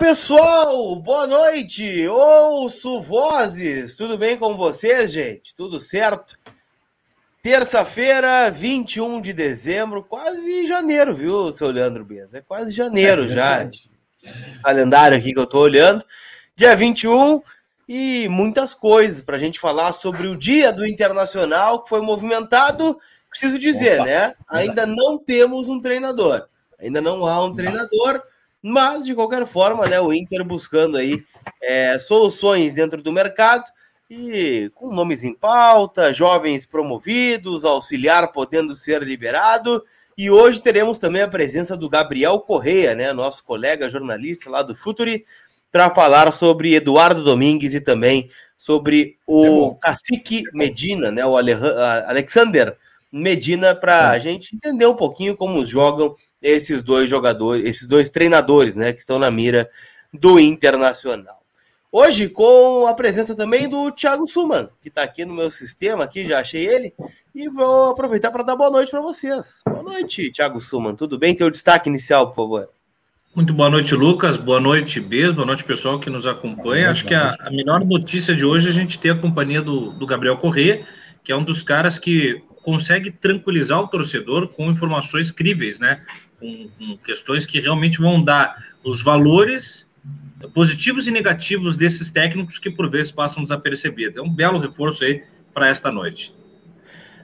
Pessoal, boa noite. Ouço vozes. Tudo bem com vocês, gente? Tudo certo? Terça-feira, 21 de dezembro, quase janeiro, viu, seu Leandro Bez? É quase janeiro é, já. Calendário aqui que eu tô olhando. Dia 21 e muitas coisas para a gente falar sobre o Dia do Internacional que foi movimentado. Preciso dizer, Opa, né? Ainda não temos um treinador. Ainda não há um treinador mas, de qualquer forma, né, o Inter buscando aí é, soluções dentro do mercado e com nomes em pauta, jovens promovidos, auxiliar podendo ser liberado. E hoje teremos também a presença do Gabriel Correia, né, nosso colega jornalista lá do Futuri, para falar sobre Eduardo Domingues e também sobre o é Cacique Medina, né, o Alexander Medina, para a gente entender um pouquinho como jogam esses dois jogadores, esses dois treinadores, né, que estão na mira do Internacional. Hoje, com a presença também do Thiago Suman, que está aqui no meu sistema, aqui já achei ele, e vou aproveitar para dar boa noite para vocês. Boa noite, Thiago Suman, tudo bem? Teu destaque inicial, por favor. Muito boa noite, Lucas. Boa noite, Bez. Boa noite, pessoal que nos acompanha. Acho que a, a, melhor notícia de hoje é a gente ter a companhia do, do Gabriel Corrêa, que é um dos caras que consegue tranquilizar o torcedor com informações críveis, né? Com, com questões que realmente vão dar os valores positivos e negativos desses técnicos que por vezes passam desapercebidos. É um belo reforço aí para esta noite.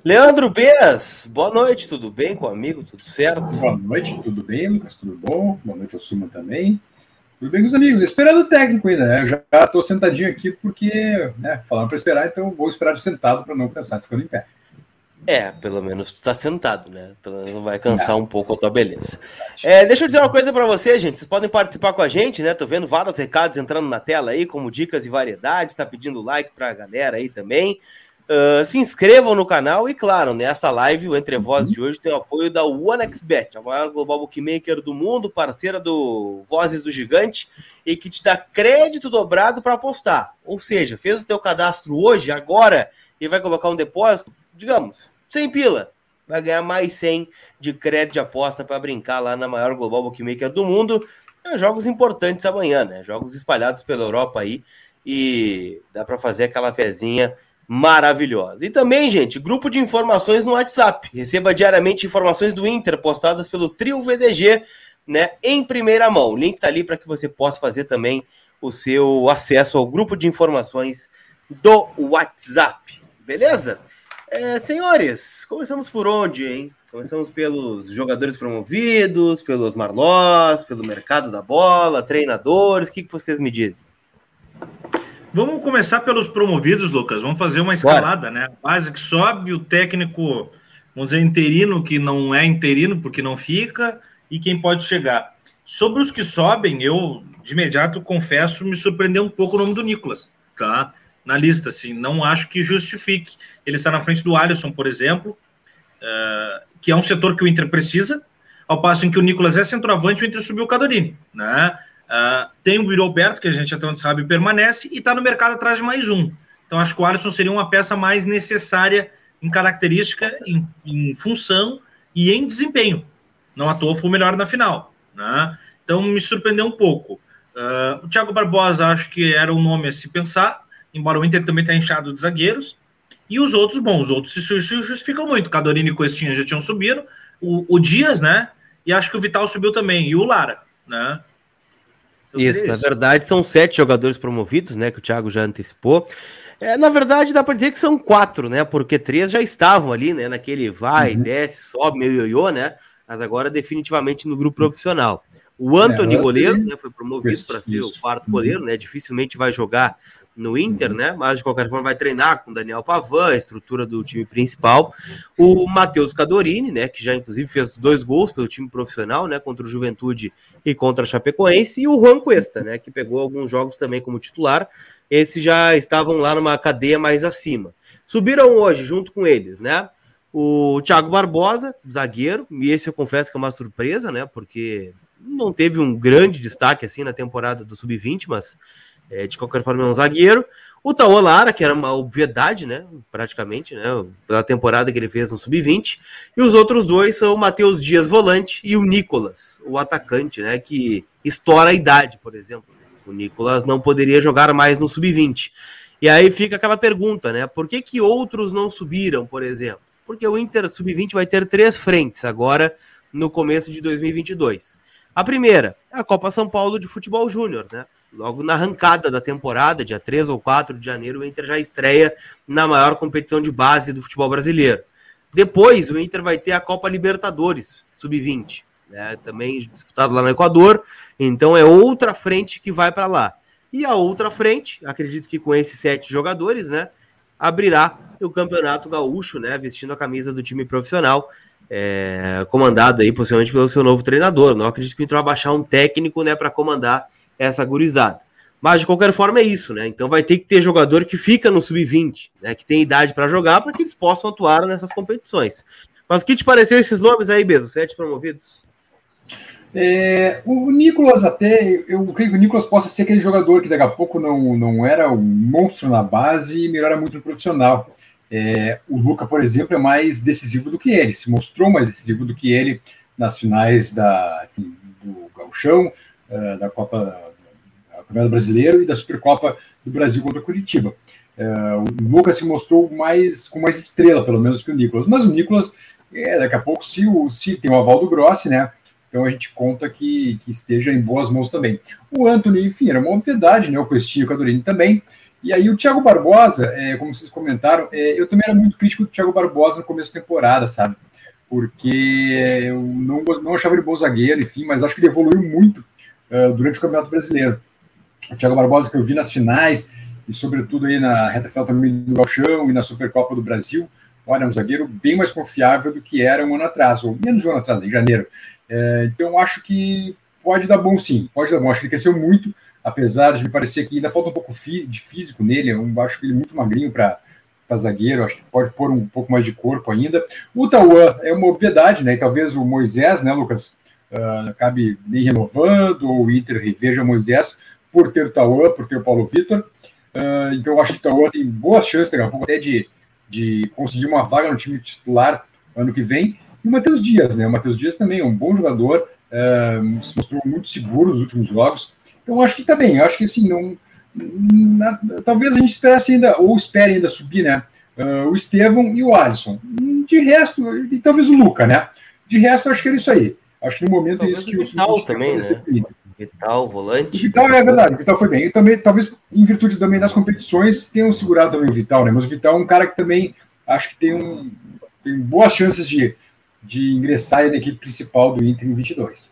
Leandro Bez, boa noite, tudo bem com o amigo? Tudo certo? Boa noite, tudo bem, Lucas? Tudo bom? Boa noite ao Suma também. Tudo bem com os amigos? Esperando o técnico ainda, né? Eu já estou sentadinho aqui porque, né, falaram para esperar, então vou esperar sentado para não cansar ficando em pé. É, pelo menos tu tá sentado, né? Pelo menos vai cansar um pouco a tua beleza. É, deixa eu dizer uma coisa para vocês, gente. Vocês podem participar com a gente, né? Tô vendo vários recados entrando na tela aí, como dicas e variedades. Tá pedindo like pra galera aí também. Uh, se inscrevam no canal e, claro, nessa live, o Entre Vozes de hoje tem o apoio da OneXBet, a maior global bookmaker do mundo, parceira do Vozes do Gigante, e que te dá crédito dobrado para apostar. Ou seja, fez o teu cadastro hoje, agora, e vai colocar um depósito, digamos, 100 pila. Vai ganhar mais 100 de crédito de aposta para brincar lá na maior global bookmaker do mundo. É, jogos importantes amanhã, né? Jogos espalhados pela Europa aí. E dá para fazer aquela fezinha maravilhosa. E também, gente, grupo de informações no WhatsApp. Receba diariamente informações do Inter postadas pelo Trio VDG, né, em primeira mão. O link tá ali para que você possa fazer também o seu acesso ao grupo de informações do WhatsApp. Beleza? É, senhores, começamos por onde, hein? Começamos pelos jogadores promovidos, pelos Marlós, pelo mercado da bola, treinadores. O que, que vocês me dizem? Vamos começar pelos promovidos, Lucas. Vamos fazer uma escalada, Bora. né? A base que sobe, o técnico, vamos dizer, interino, que não é interino porque não fica, e quem pode chegar. Sobre os que sobem, eu, de imediato, confesso, me surpreendeu um pouco o nome do Nicolas, tá? Na lista, assim, não acho que justifique. Ele está na frente do Alisson, por exemplo, uh, que é um setor que o Inter precisa, ao passo em que o Nicolas é centroavante, o Inter subiu o Cadorini, né? Uh, tem o Alberto, que a gente até onde sabe permanece, e está no mercado atrás de mais um. Então acho que o Alisson seria uma peça mais necessária em característica, em, em função e em desempenho. Não à toa foi o melhor na final. Né? Então me surpreendeu um pouco. Uh, o Thiago Barbosa acho que era um nome a se pensar, embora o Inter também tenha inchado de zagueiros. E os outros, bom, os outros se justificam muito. Cadorini e Costinha já tinham subido. O, o, Dias, né? E acho que o Vital subiu também. E o Lara, né? Isso, isso, na verdade, são sete jogadores promovidos, né? Que o Thiago já antecipou. É, na verdade, dá para dizer que são quatro, né? Porque três já estavam ali, né? Naquele vai, uhum. desce, sobe, meio ioiô, né? Mas agora definitivamente no grupo profissional. O Anthony, é, goleiro, né, foi promovido para ser o quarto goleiro, né? Dificilmente vai jogar no Inter, uhum. né? Mas de qualquer forma vai treinar com Daniel Pavan, a estrutura do time principal. O Matheus Cadorini, né? Que já inclusive fez dois gols pelo time profissional, né? Contra o Juventude e contra a Chapecoense. E o Juan Cuesta, né? Que pegou alguns jogos também como titular. Esses já estavam lá numa cadeia mais acima. Subiram hoje junto com eles, né? O Thiago Barbosa, zagueiro, e esse eu confesso que é uma surpresa, né? Porque não teve um grande destaque assim na temporada do Sub-20, mas é, de qualquer forma, é um zagueiro. O Tauan Lara, que era uma obviedade, né? Praticamente, né? Pela temporada que ele fez no Sub-20. E os outros dois são o Matheus Dias, volante, e o Nicolas, o atacante, né? Que estoura a idade, por exemplo. O Nicolas não poderia jogar mais no Sub-20. E aí fica aquela pergunta, né? Por que, que outros não subiram, por exemplo? Porque o Inter Sub-20 vai ter três frentes agora no começo de 2022. A primeira é a Copa São Paulo de Futebol Júnior, né? Logo na arrancada da temporada, dia 3 ou 4 de janeiro, o Inter já estreia na maior competição de base do futebol brasileiro. Depois, o Inter vai ter a Copa Libertadores, sub-20, né? também disputado lá no Equador. Então, é outra frente que vai para lá. E a outra frente, acredito que com esses sete jogadores, né? Abrirá o Campeonato Gaúcho, né? Vestindo a camisa do time profissional, é, comandado aí possivelmente pelo seu novo treinador. Não acredito que o Inter vai baixar um técnico, né, para comandar essa gurizada. Mas de qualquer forma é isso, né? Então vai ter que ter jogador que fica no sub-20, né? Que tem idade para jogar para que eles possam atuar nessas competições. Mas o que te pareceu esses nomes aí, Bezo? Sete promovidos? É, o Nicolas até, eu creio que o Nicolas possa ser aquele jogador que daqui a pouco não, não era um monstro na base e melhora muito no profissional. É, o Luca, por exemplo, é mais decisivo do que ele, se mostrou mais decisivo do que ele nas finais da, enfim, do Gauchão, uh, da Copa Campeonato Brasileiro e da Supercopa do Brasil contra Curitiba. Uh, o Lucas se mostrou mais com mais estrela, pelo menos, que o Nicolas. Mas o Nicolas, é, daqui a pouco, se, o, se tem o aval do Grossi, né? Então a gente conta que, que esteja em boas mãos também. O Anthony, enfim, era uma obviedade, né? O Cristinho e o Cadorini também. E aí o Thiago Barbosa, é, como vocês comentaram, é, eu também era muito crítico do Thiago Barbosa no começo da temporada, sabe? Porque eu não, não achava ele bom zagueiro, enfim, mas acho que ele evoluiu muito uh, durante o Campeonato Brasileiro o Thiago Barbosa que eu vi nas finais e sobretudo aí na reta final também do Galchão e na Supercopa do Brasil, olha, é um zagueiro bem mais confiável do que era um ano atrás, ou menos um ano atrás, em janeiro. É, então acho que pode dar bom sim, pode dar bom. Acho que ele cresceu muito, apesar de me parecer que ainda falta um pouco de físico nele, eu acho que ele é muito magrinho para para zagueiro, acho que pode pôr um pouco mais de corpo ainda. O Tauan é uma obviedade, né? E talvez o Moisés, né, Lucas, uh, acabe nem renovando, ou o Inter reveja o Moisés, por ter o Tauan, por ter o Paulo Vitor. Uh, então acho que o Tauan tem boas chances daqui a pouco até de, de conseguir uma vaga no time titular ano que vem. E o Matheus Dias, né? O Matheus Dias também é um bom jogador, uh, se mostrou muito seguro nos últimos jogos. Então acho que tá bem, acho que assim, não. Na, talvez a gente esperasse ainda, ou espere ainda subir, né? Uh, o Estevão e o Alisson. De resto, e talvez o Luca, né? De resto, acho que era isso aí. Acho que no momento talvez é isso que o Vital também, né? Vital, volante. O Vital é verdade, o Vital foi bem. E também, talvez, em virtude também das competições, tenham segurado também o Vital, né? Mas o Vital é um cara que também acho que tem, um, tem boas chances de, de ingressar na equipe principal do Inter em 22.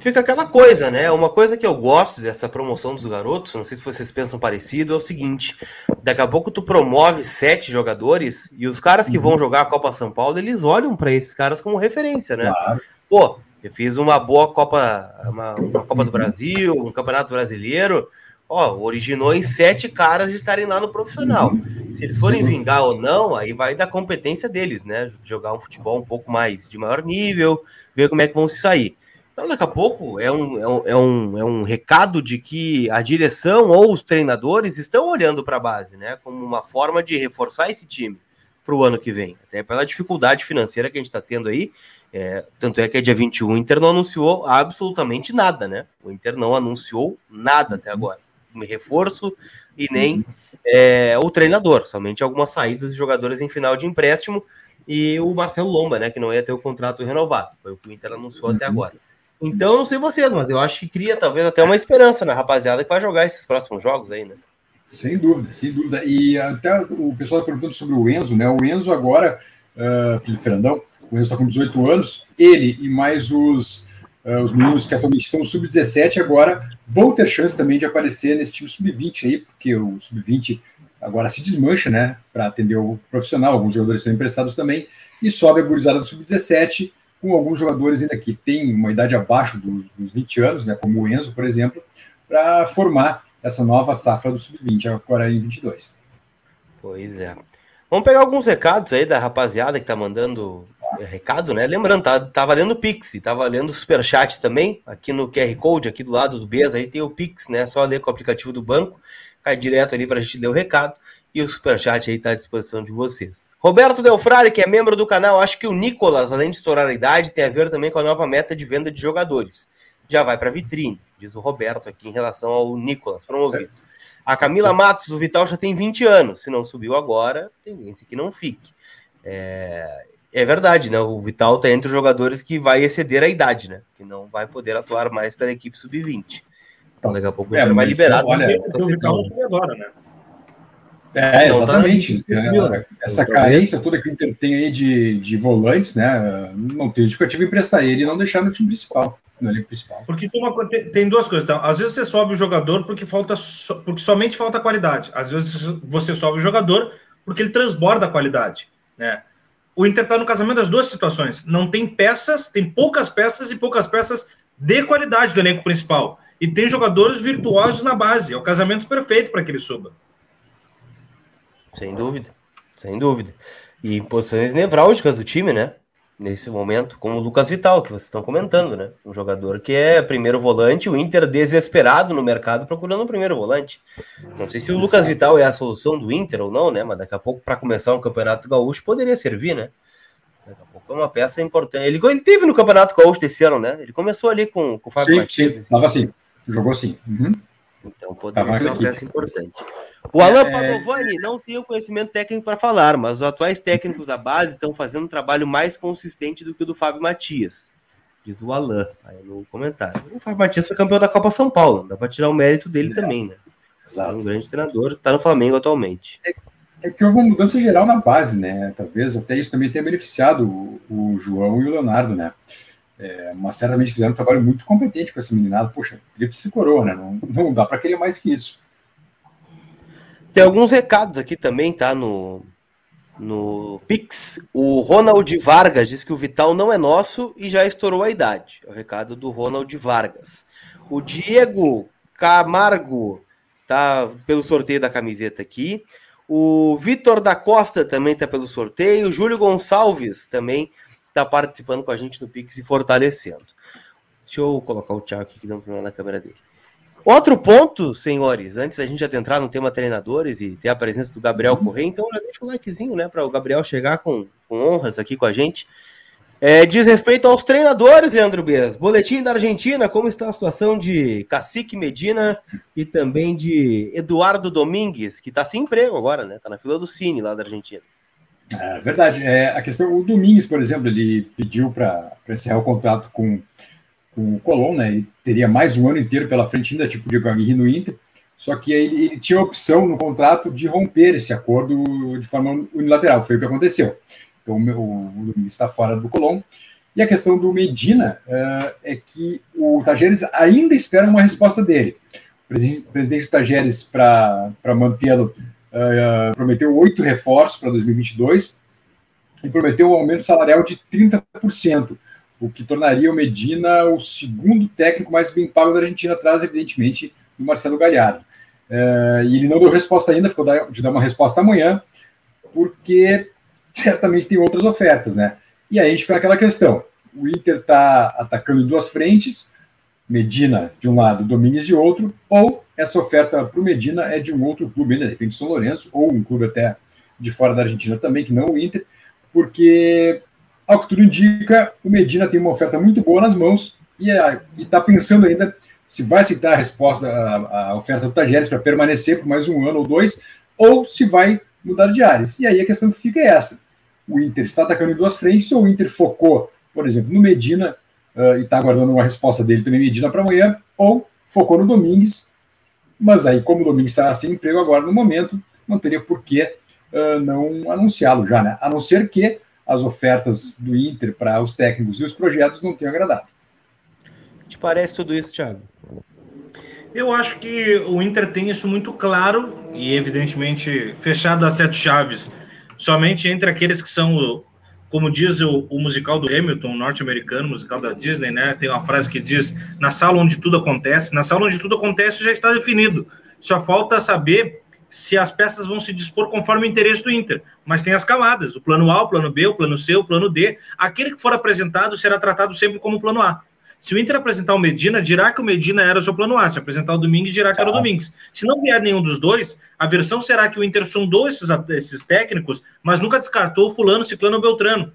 Fica aquela coisa, né? Uma coisa que eu gosto dessa promoção dos garotos, não sei se vocês pensam parecido, é o seguinte: daqui a pouco tu promove sete jogadores e os caras que uhum. vão jogar a Copa São Paulo, eles olham para esses caras como referência, né? Claro. Pô, eu fiz uma boa Copa, uma, uma, Copa do Brasil, um Campeonato Brasileiro. Ó, originou em sete caras estarem lá no profissional. Se eles forem vingar ou não, aí vai da competência deles, né? Jogar um futebol um pouco mais de maior nível, ver como é que vão se sair. Então, daqui a pouco é um, é um, é um, é um recado de que a direção ou os treinadores estão olhando para a base, né? Como uma forma de reforçar esse time para o ano que vem. Até pela dificuldade financeira que a gente está tendo aí é, tanto é que é dia 21 o Inter não anunciou absolutamente nada, né? O Inter não anunciou nada até agora. Um reforço e nem é, o treinador, somente algumas saídas de jogadores em final de empréstimo e o Marcelo Lomba, né? Que não ia ter o contrato renovado. Foi o que o Inter anunciou até agora. Então, não sei vocês, mas eu acho que cria talvez até uma esperança na rapaziada que vai jogar esses próximos jogos aí, né? Sem dúvida, sem dúvida. E até o pessoal perguntando sobre o Enzo, né? O Enzo agora, uh, Felipe Fernandão, o Enzo está com 18 anos, ele e mais os, uh, os meninos que atualmente estão no sub-17 agora vão ter chance também de aparecer nesse time sub-20 aí, porque o sub-20 agora se desmancha, né, para atender o profissional, alguns jogadores são emprestados também, e sobe a gurizada do sub-17, com alguns jogadores ainda que têm uma idade abaixo dos, dos 20 anos, né, como o Enzo, por exemplo, para formar essa nova safra do sub-20 agora em 22. Pois é. Vamos pegar alguns recados aí da rapaziada que tá mandando é, recado, né? Lembrando, tá, tá valendo o Pix, tá valendo o Superchat também, aqui no QR Code, aqui do lado do BES, aí tem o Pix, né? Só ler com o aplicativo do banco, cai direto ali pra gente ler o recado. E o Superchat aí tá à disposição de vocês. Roberto Delfrari, que é membro do canal, acho que o Nicolas, além de estourar a idade, tem a ver também com a nova meta de venda de jogadores. Já vai para vitrine, diz o Roberto aqui em relação ao Nicolas promovido. Certo. A Camila Matos, o Vital já tem 20 anos. Se não subiu agora, tendência que não fique. É, é verdade, né? O Vital está entre os jogadores que vai exceder a idade, né? Que não vai poder atuar mais pela equipe sub-20. Então daqui a pouco é, vai liberar. Olha, o Vital agora, né? É, exatamente. Tá é, essa carência toda que o Inter tem aí de, de volantes, né? Não tem justificativa emprestar ele e não deixar no time principal, no elenco principal. Porque uma, tem duas coisas. Então, às vezes você sobe o jogador porque falta porque somente falta qualidade. Às vezes você sobe o jogador porque ele transborda a qualidade, né? O Inter está no casamento das duas situações. Não tem peças, tem poucas peças e poucas peças de qualidade do elenco principal. E tem jogadores virtuosos na base. É o casamento perfeito para que ele suba. Sem dúvida, sem dúvida. E em posições nevrálgicas do time, né? Nesse momento, como o Lucas Vital, que vocês estão comentando, né? Um jogador que é primeiro volante, o Inter desesperado no mercado procurando o primeiro volante. Não sei se o Lucas Vital é a solução do Inter ou não, né? Mas daqui a pouco, para começar um campeonato gaúcho, poderia servir, né? Daqui a pouco é uma peça importante. Ele, ele teve no campeonato gaúcho desse ano, né? Ele começou ali com, com o Fábio sim, Matias. Sim, assim. tava assim, jogou assim. Uhum. Então poderia ser uma peça importante. O Alan é... Padovani não tem o conhecimento técnico para falar, mas os atuais técnicos da base estão fazendo um trabalho mais consistente do que o do Fábio Matias. Diz o Alan aí no comentário. O Fábio Matias foi campeão da Copa São Paulo, dá para tirar o mérito dele é. também, né? Exato. É um grande treinador, está no Flamengo atualmente. É, é, que houve uma mudança geral na base, né? Talvez até isso também tenha beneficiado o, o João e o Leonardo, né? É, mas certamente fizeram um trabalho muito competente com essa meninada. Poxa, tríplice coroa, né? Não, não dá para querer mais que isso. Tem alguns recados aqui também, tá? No, no Pix. O Ronald Vargas diz que o Vital não é nosso e já estourou a idade. É o recado do Ronald Vargas. O Diego Camargo tá pelo sorteio da camiseta aqui. O Vitor da Costa também tá pelo sorteio. O Júlio Gonçalves também tá participando com a gente no Pix e fortalecendo. Deixa eu colocar o Thiago aqui que dá um problema na câmera dele. Outro ponto, senhores, antes da gente adentrar no tema treinadores e ter a presença do Gabriel uhum. Correia, então já deixa o likezinho, né, para o Gabriel chegar com, com, honras aqui com a gente. É, diz respeito aos treinadores, Leandro Bez. Boletim da Argentina, como está a situação de Cacique Medina e também de Eduardo Domingues, que está sem emprego agora, né? Está na fila do Cine lá da Argentina. É verdade. É, a questão, o Domingues, por exemplo, ele pediu para encerrar o contrato com com o Colón, né? E teria mais um ano inteiro pela frente, ainda tipo de Aguirre no Inter. Só que ele, ele, tinha a opção no contrato de romper esse acordo de forma unilateral. Foi o que aconteceu. Então o, Domingues está fora do Colón. E a questão do Medina uh, é que o Tajeres ainda espera uma resposta dele. O presidente, o presidente do Tajeres, para mantê-lo, uh, prometeu oito reforços para 2022 e prometeu um aumento salarial de 30% o que tornaria o Medina o segundo técnico mais bem pago da Argentina, atrás, evidentemente, do Marcelo Galhardo. É, e ele não deu resposta ainda, ficou de dar uma resposta amanhã, porque certamente tem outras ofertas, né? E aí a gente fica naquela questão: o Inter está atacando em duas frentes, Medina de um lado, Domingos de outro, ou essa oferta para o Medina é de um outro clube, de repente São Lourenço, ou um clube até de fora da Argentina também, que não o Inter, porque ao que tudo indica, o Medina tem uma oferta muito boa nas mãos e está pensando ainda se vai aceitar a resposta, a, a oferta do Tajeres para permanecer por mais um ano ou dois, ou se vai mudar de áreas. E aí a questão que fica é essa. O Inter está atacando em duas frentes, ou o Inter focou, por exemplo, no Medina uh, e está aguardando uma resposta dele também, Medina, para amanhã, ou focou no Domingues, mas aí, como o Domingues está sem emprego agora no momento, não teria por que uh, não anunciá-lo já, né? A não ser que as ofertas do Inter para os técnicos e os projetos não tenham agradado. Te parece tudo isso, Thiago? Eu acho que o Inter tem isso muito claro e, evidentemente, fechado a sete chaves, somente entre aqueles que são, como diz o, o musical do Hamilton, norte-americano, musical da Disney, né? Tem uma frase que diz: na sala onde tudo acontece. Na sala onde tudo acontece já está definido. Só falta saber se as peças vão se dispor conforme o interesse do Inter. Mas tem as camadas, o plano A, o plano B, o plano C, o plano D. Aquele que for apresentado será tratado sempre como plano A. Se o Inter apresentar o Medina, dirá que o Medina era o seu plano A. Se apresentar o Domingues, dirá que era o Domingues. Se não vier nenhum dos dois, a versão será que o Inter sondou esses, esses técnicos, mas nunca descartou fulano, ciclano ou beltrano.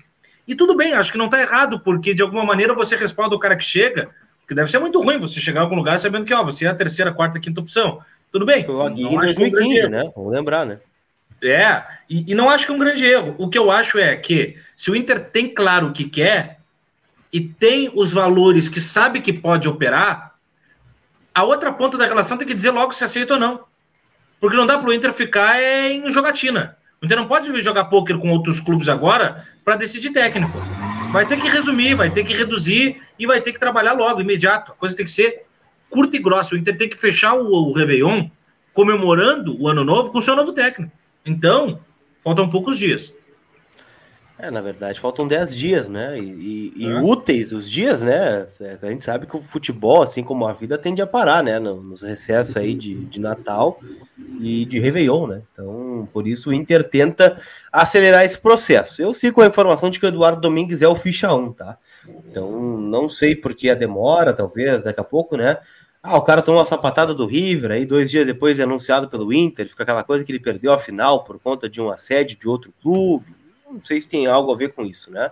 E tudo bem, acho que não está errado, porque de alguma maneira você respalda o cara que chega, que deve ser muito ruim você chegar a algum lugar sabendo que ó, você é a terceira, quarta, quinta opção. Tudo bem. Foi em 2015, né? Vamos lembrar, né? É, e, e, não acho que é um grande erro. O que eu acho é que se o Inter tem claro o que quer e tem os valores que sabe que pode operar, a outra ponta da relação tem que dizer logo se aceita ou não. Porque não dá para o Inter ficar em jogatina. O Inter não pode jogar pôquer com outros clubes agora para decidir técnico. Vai ter que resumir, vai ter que reduzir e vai ter que trabalhar logo, imediato. A coisa tem que ser curta e grossa. O Inter tem que fechar o, o Réveillon comemorando o ano novo com o seu novo técnico. Então, faltam poucos dias. É, na verdade, faltam 10 dias, né? E, e, é. úteis os dias, né? É, a gente sabe que o futebol, assim como a vida, tende a parar, né? Nos recessos aí de, de Natal e de Réveillon, né? Então, por isso o Inter tenta acelerar esse processo. Eu sigo a informação de que o Eduardo Domingues é o ficha 1, tá? Então, não sei por que a demora, talvez, daqui a pouco, né? Ah, o cara tomou uma sapatada do River, aí dois dias depois é anunciado pelo Inter, fica aquela coisa que ele perdeu a final por conta de um assédio de outro clube. Não sei se tem algo a ver com isso, né?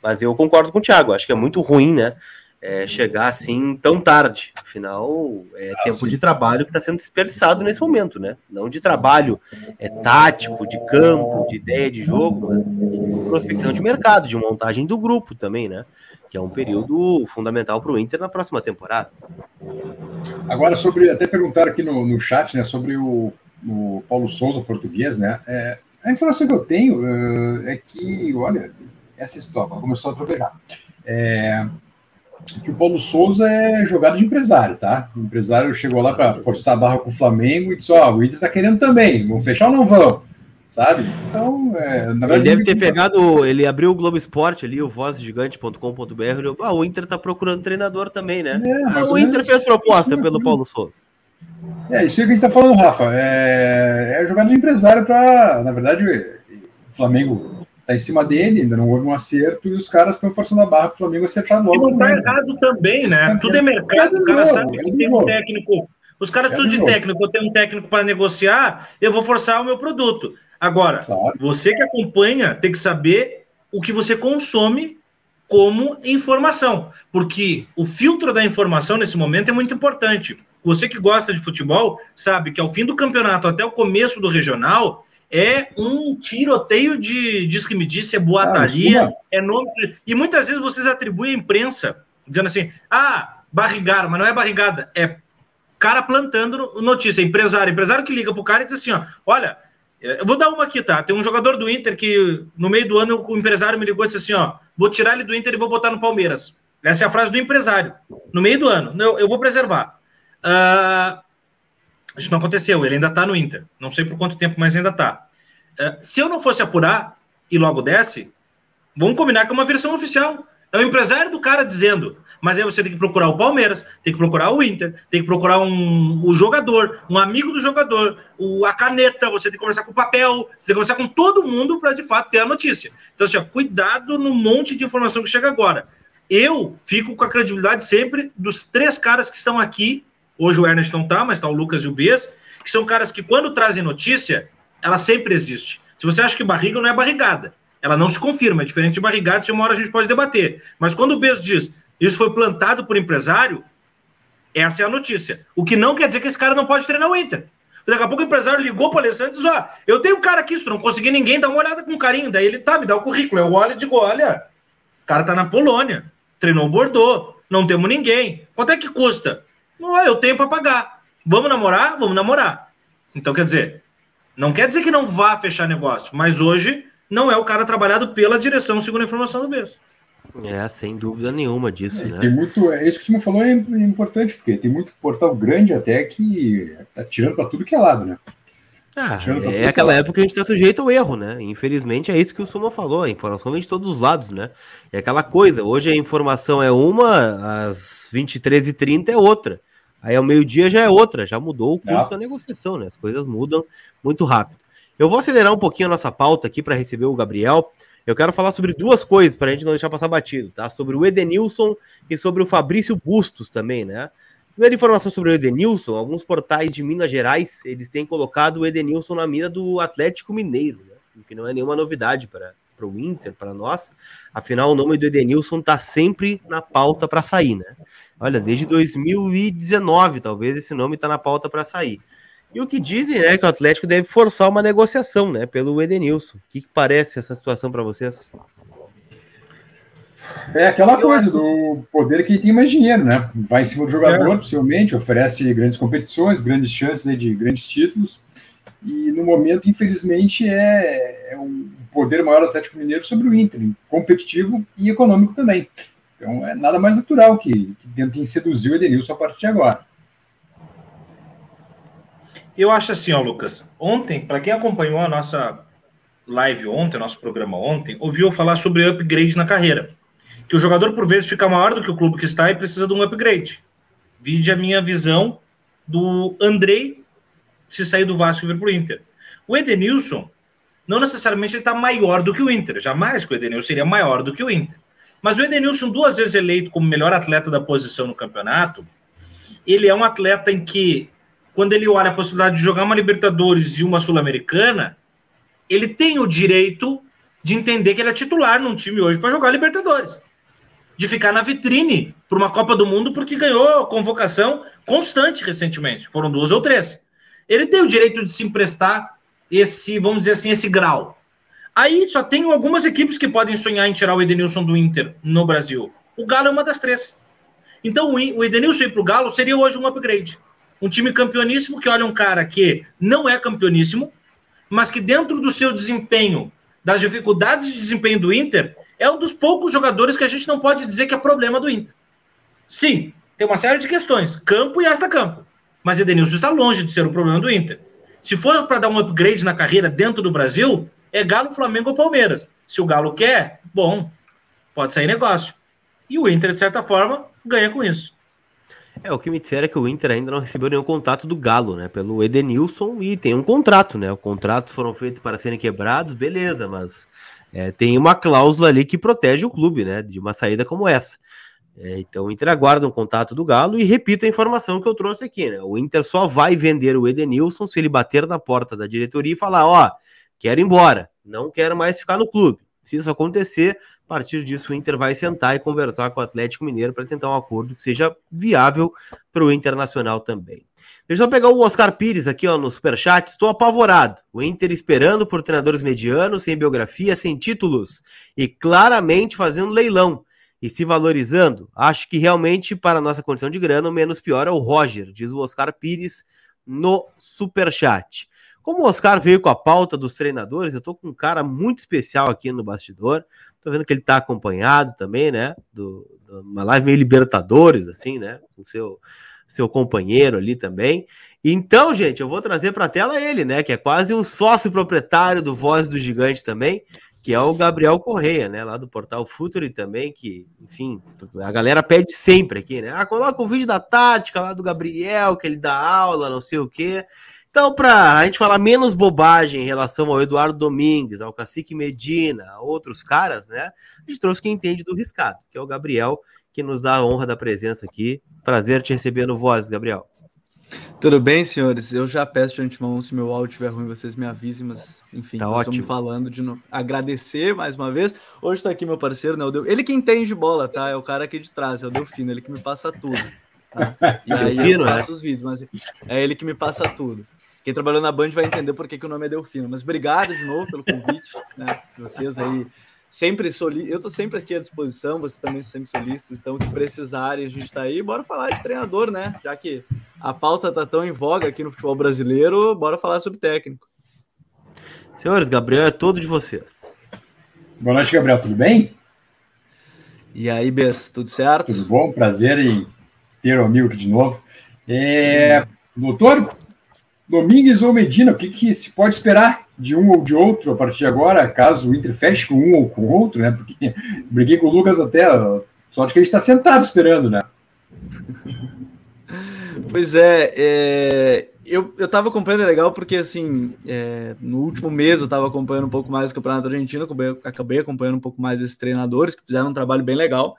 Mas eu concordo com o Thiago, acho que é muito ruim, né? É, chegar assim tão tarde. Afinal, é ah, tempo sim. de trabalho que está sendo desperdiçado nesse momento, né? Não de trabalho é, tático, de campo, de ideia de jogo, mas de prospecção de mercado, de montagem do grupo também, né? Que é um período fundamental para o Inter na próxima temporada. Agora, sobre, até perguntar aqui no, no chat, né, sobre o, o Paulo Souza, português, né, é, a informação que eu tenho uh, é que, olha, essa história começou a tropejar. É, que o Paulo Souza é jogado de empresário, tá? O empresário chegou lá para forçar a barra com o Flamengo e disse: Ó, oh, o Inter está querendo também, vão fechar ou não vão? Sabe? Então, é, na verdade, ele deve ter pegado, ele abriu o Globo Esporte ali, o vozgigante.com.br, ah, o Inter tá procurando treinador também, né? É, ah, o Inter fez proposta pelo Paulo Souza. É, isso que a gente tá falando, Rafa, é, é jogada do empresário para, na verdade, o Flamengo tá em cima dele, ainda não houve um acerto e os caras estão forçando a barra para o Flamengo acertar logo. E não tá errado também, né? Tudo é mercado, o cara sabe que tem um técnico os caras tudo de técnico, eu tenho um técnico para negociar, eu vou forçar o meu produto. Agora, claro. você que acompanha tem que saber o que você consome como informação, porque o filtro da informação nesse momento é muito importante. Você que gosta de futebol sabe que ao fim do campeonato até o começo do regional é um tiroteio de diz que me disse, é boataria, ah, é nome de... e muitas vezes vocês atribuem à imprensa dizendo assim: "Ah, barrigada", mas não é barrigada, é cara plantando notícia, empresário, empresário que liga pro cara e diz assim, ó, olha, eu vou dar uma aqui, tá? Tem um jogador do Inter que no meio do ano o empresário me ligou e disse assim: ó, vou tirar ele do Inter e vou botar no Palmeiras. Essa é a frase do empresário. No meio do ano. Eu, vou preservar. Uh, isso não aconteceu, ele ainda tá no Inter. Não sei por quanto tempo, mas ainda tá. Uh, se eu não fosse apurar e logo desce, vamos combinar que é uma versão oficial. É o empresário do cara dizendo: mas aí você tem que procurar o Palmeiras, tem que procurar o Inter, tem que procurar um, o jogador, um amigo do jogador, o, a caneta, você tem que conversar com o papel, você tem que conversar com todo mundo para de fato ter a notícia. Então, assim, ó, cuidado no monte de informação que chega agora. Eu fico com a credibilidade sempre dos três caras que estão aqui. Hoje o Ernest não está, mas está o Lucas e o Bes, que são caras que, quando trazem notícia, ela sempre existe. Se você acha que barriga não é barrigada, ela não se confirma, é diferente de barrigada, se uma hora a gente pode debater. Mas quando o Bes diz, isso foi plantado por empresário, essa é a notícia. O que não quer dizer que esse cara não pode treinar o Inter. Daqui a pouco o empresário ligou para o Alessandro e disse: Ó, eu tenho um cara aqui, se tu não conseguir ninguém, dá uma olhada com carinho. Daí ele tá, me dá o currículo. Eu olho e digo: olha, o cara tá na Polônia, treinou o Bordeaux, não temos ninguém. Quanto é que custa? Não, eu tenho para pagar. Vamos namorar? Vamos namorar. Então, quer dizer, não quer dizer que não vá fechar negócio, mas hoje não é o cara trabalhado pela direção, segundo a informação do mês. É, sem dúvida nenhuma disso, é, né? Tem muito, é isso que o Simão falou é importante, porque tem muito portal grande até que tá tirando para tudo que é lado, né? Ah, é aquela época que a gente está sujeito ao erro, né? Infelizmente é isso que o Suma falou, a informação vem de todos os lados, né? É aquela coisa, hoje a informação é uma, às 23h30 é outra. Aí ao meio-dia já é outra, já mudou o curso da negociação, né? As coisas mudam muito rápido. Eu vou acelerar um pouquinho a nossa pauta aqui para receber o Gabriel. Eu quero falar sobre duas coisas para a gente não deixar passar batido, tá? Sobre o Edenilson e sobre o Fabrício Bustos também, né? Primeira informação sobre o Edenilson, alguns portais de Minas Gerais, eles têm colocado o Edenilson na mira do Atlético Mineiro, né? O que não é nenhuma novidade para o Inter, para nós. Afinal, o nome do Edenilson está sempre na pauta para sair, né? Olha, desde 2019, talvez esse nome está na pauta para sair. E o que dizem é que o Atlético deve forçar uma negociação, né, pelo Edenilson. O que, que parece essa situação para vocês? É aquela coisa do poder que tem mais dinheiro, né? Vai em cima do jogador, é. possivelmente, oferece grandes competições, grandes chances né, de grandes títulos. E no momento, infelizmente, é, é um poder maior do Atlético Mineiro sobre o Inter, competitivo e econômico também. Então é nada mais natural que, que tentem seduzir o Edenilson a partir de agora. Eu acho assim, ó, Lucas. Ontem, para quem acompanhou a nossa live ontem, nosso programa ontem, ouviu falar sobre upgrade na carreira. Que o jogador, por vezes, fica maior do que o clube que está e precisa de um upgrade. Vide a minha visão do Andrei se sair do Vasco e vir para o Inter. O Edenilson, não necessariamente ele está maior do que o Inter. Jamais que o Edenilson seria maior do que o Inter. Mas o Edenilson, duas vezes eleito como melhor atleta da posição no campeonato, ele é um atleta em que, quando ele olha a possibilidade de jogar uma Libertadores e uma Sul-Americana, ele tem o direito de entender que ele é titular num time hoje para jogar Libertadores. De ficar na vitrine para uma Copa do Mundo porque ganhou convocação constante recentemente. Foram duas ou três. Ele tem o direito de se emprestar esse, vamos dizer assim, esse grau. Aí só tem algumas equipes que podem sonhar em tirar o Edenilson do Inter no Brasil. O Galo é uma das três. Então o Edenilson ir para o Galo seria hoje um upgrade. Um time campeoníssimo que olha um cara que não é campeoníssimo, mas que dentro do seu desempenho, das dificuldades de desempenho do Inter, é um dos poucos jogadores que a gente não pode dizer que é problema do Inter. Sim, tem uma série de questões, campo e extra-campo. Mas Edenilson está longe de ser o problema do Inter. Se for para dar um upgrade na carreira dentro do Brasil, é Galo, Flamengo ou Palmeiras. Se o Galo quer, bom, pode sair negócio. E o Inter, de certa forma, ganha com isso. É, o que me disseram é que o Inter ainda não recebeu nenhum contato do Galo, né? Pelo Edenilson e tem um contrato, né? Os contratos foram feitos para serem quebrados, beleza, mas é, tem uma cláusula ali que protege o clube, né? De uma saída como essa. É, então o Inter aguarda um contato do Galo e repito a informação que eu trouxe aqui, né? O Inter só vai vender o Edenilson se ele bater na porta da diretoria e falar: ó, quero ir embora, não quero mais ficar no clube. Se isso acontecer, a partir disso o Inter vai sentar e conversar com o Atlético Mineiro para tentar um acordo que seja viável para o Internacional também. Deixa eu pegar o Oscar Pires aqui ó, no Superchat. Estou apavorado. O Inter esperando por treinadores medianos, sem biografia, sem títulos e claramente fazendo leilão e se valorizando. Acho que realmente, para a nossa condição de grana, o menos pior é o Roger, diz o Oscar Pires no Superchat. Como o Oscar veio com a pauta dos treinadores, eu tô com um cara muito especial aqui no bastidor. Tô vendo que ele tá acompanhado também, né? Do, do uma live meio Libertadores, assim, né? Com seu, seu companheiro ali também. Então, gente, eu vou trazer para a tela ele, né? Que é quase um sócio proprietário do Voz do Gigante também, que é o Gabriel Correia, né? Lá do portal Futuri também, que, enfim, a galera pede sempre aqui, né? Ah, coloca o vídeo da tática lá do Gabriel, que ele dá aula, não sei o quê. Então, para a gente falar menos bobagem em relação ao Eduardo Domingues, ao Cacique Medina, a outros caras, né? A gente trouxe quem entende do riscado, que é o Gabriel, que nos dá a honra da presença aqui. Prazer te receber no Voz, Gabriel. Tudo bem, senhores? Eu já peço de antemão, se meu áudio estiver ruim, vocês me avisem, mas enfim, tá ótimo. falando de no... agradecer mais uma vez. Hoje está aqui meu parceiro, né? Ele que entende bola, tá? É o cara aqui de trás, é o Delfino, ele que me passa tudo. Tá? E aí eu faço é? os vídeos, mas é ele que me passa tudo. Quem trabalhou na Band vai entender por que, que o nome é Delfino. Mas obrigado de novo pelo convite, né? Vocês aí sempre soli... eu estou sempre aqui à disposição, vocês também são sempre solistas, então que precisarem, a gente está aí. Bora falar de treinador, né? Já que a pauta está tão em voga aqui no futebol brasileiro, bora falar sobre técnico. Senhores, Gabriel é todo de vocês. Boa noite, Gabriel, tudo bem? E aí, Bess, tudo certo? Tudo bom, prazer em ter o um amigo aqui de novo. É... Doutor, Domingues ou Medina, o que, que, se pode esperar de um ou de outro a partir de agora, caso o Inter feche com um ou com outro, né? Porque briguei com o Lucas até, só de que ele está sentado esperando, né? Pois é, é eu, eu tava acompanhando é legal porque, assim, é, no último mês eu tava acompanhando um pouco mais o Campeonato Argentino, acabei, acabei acompanhando um pouco mais esses treinadores que fizeram um trabalho bem legal.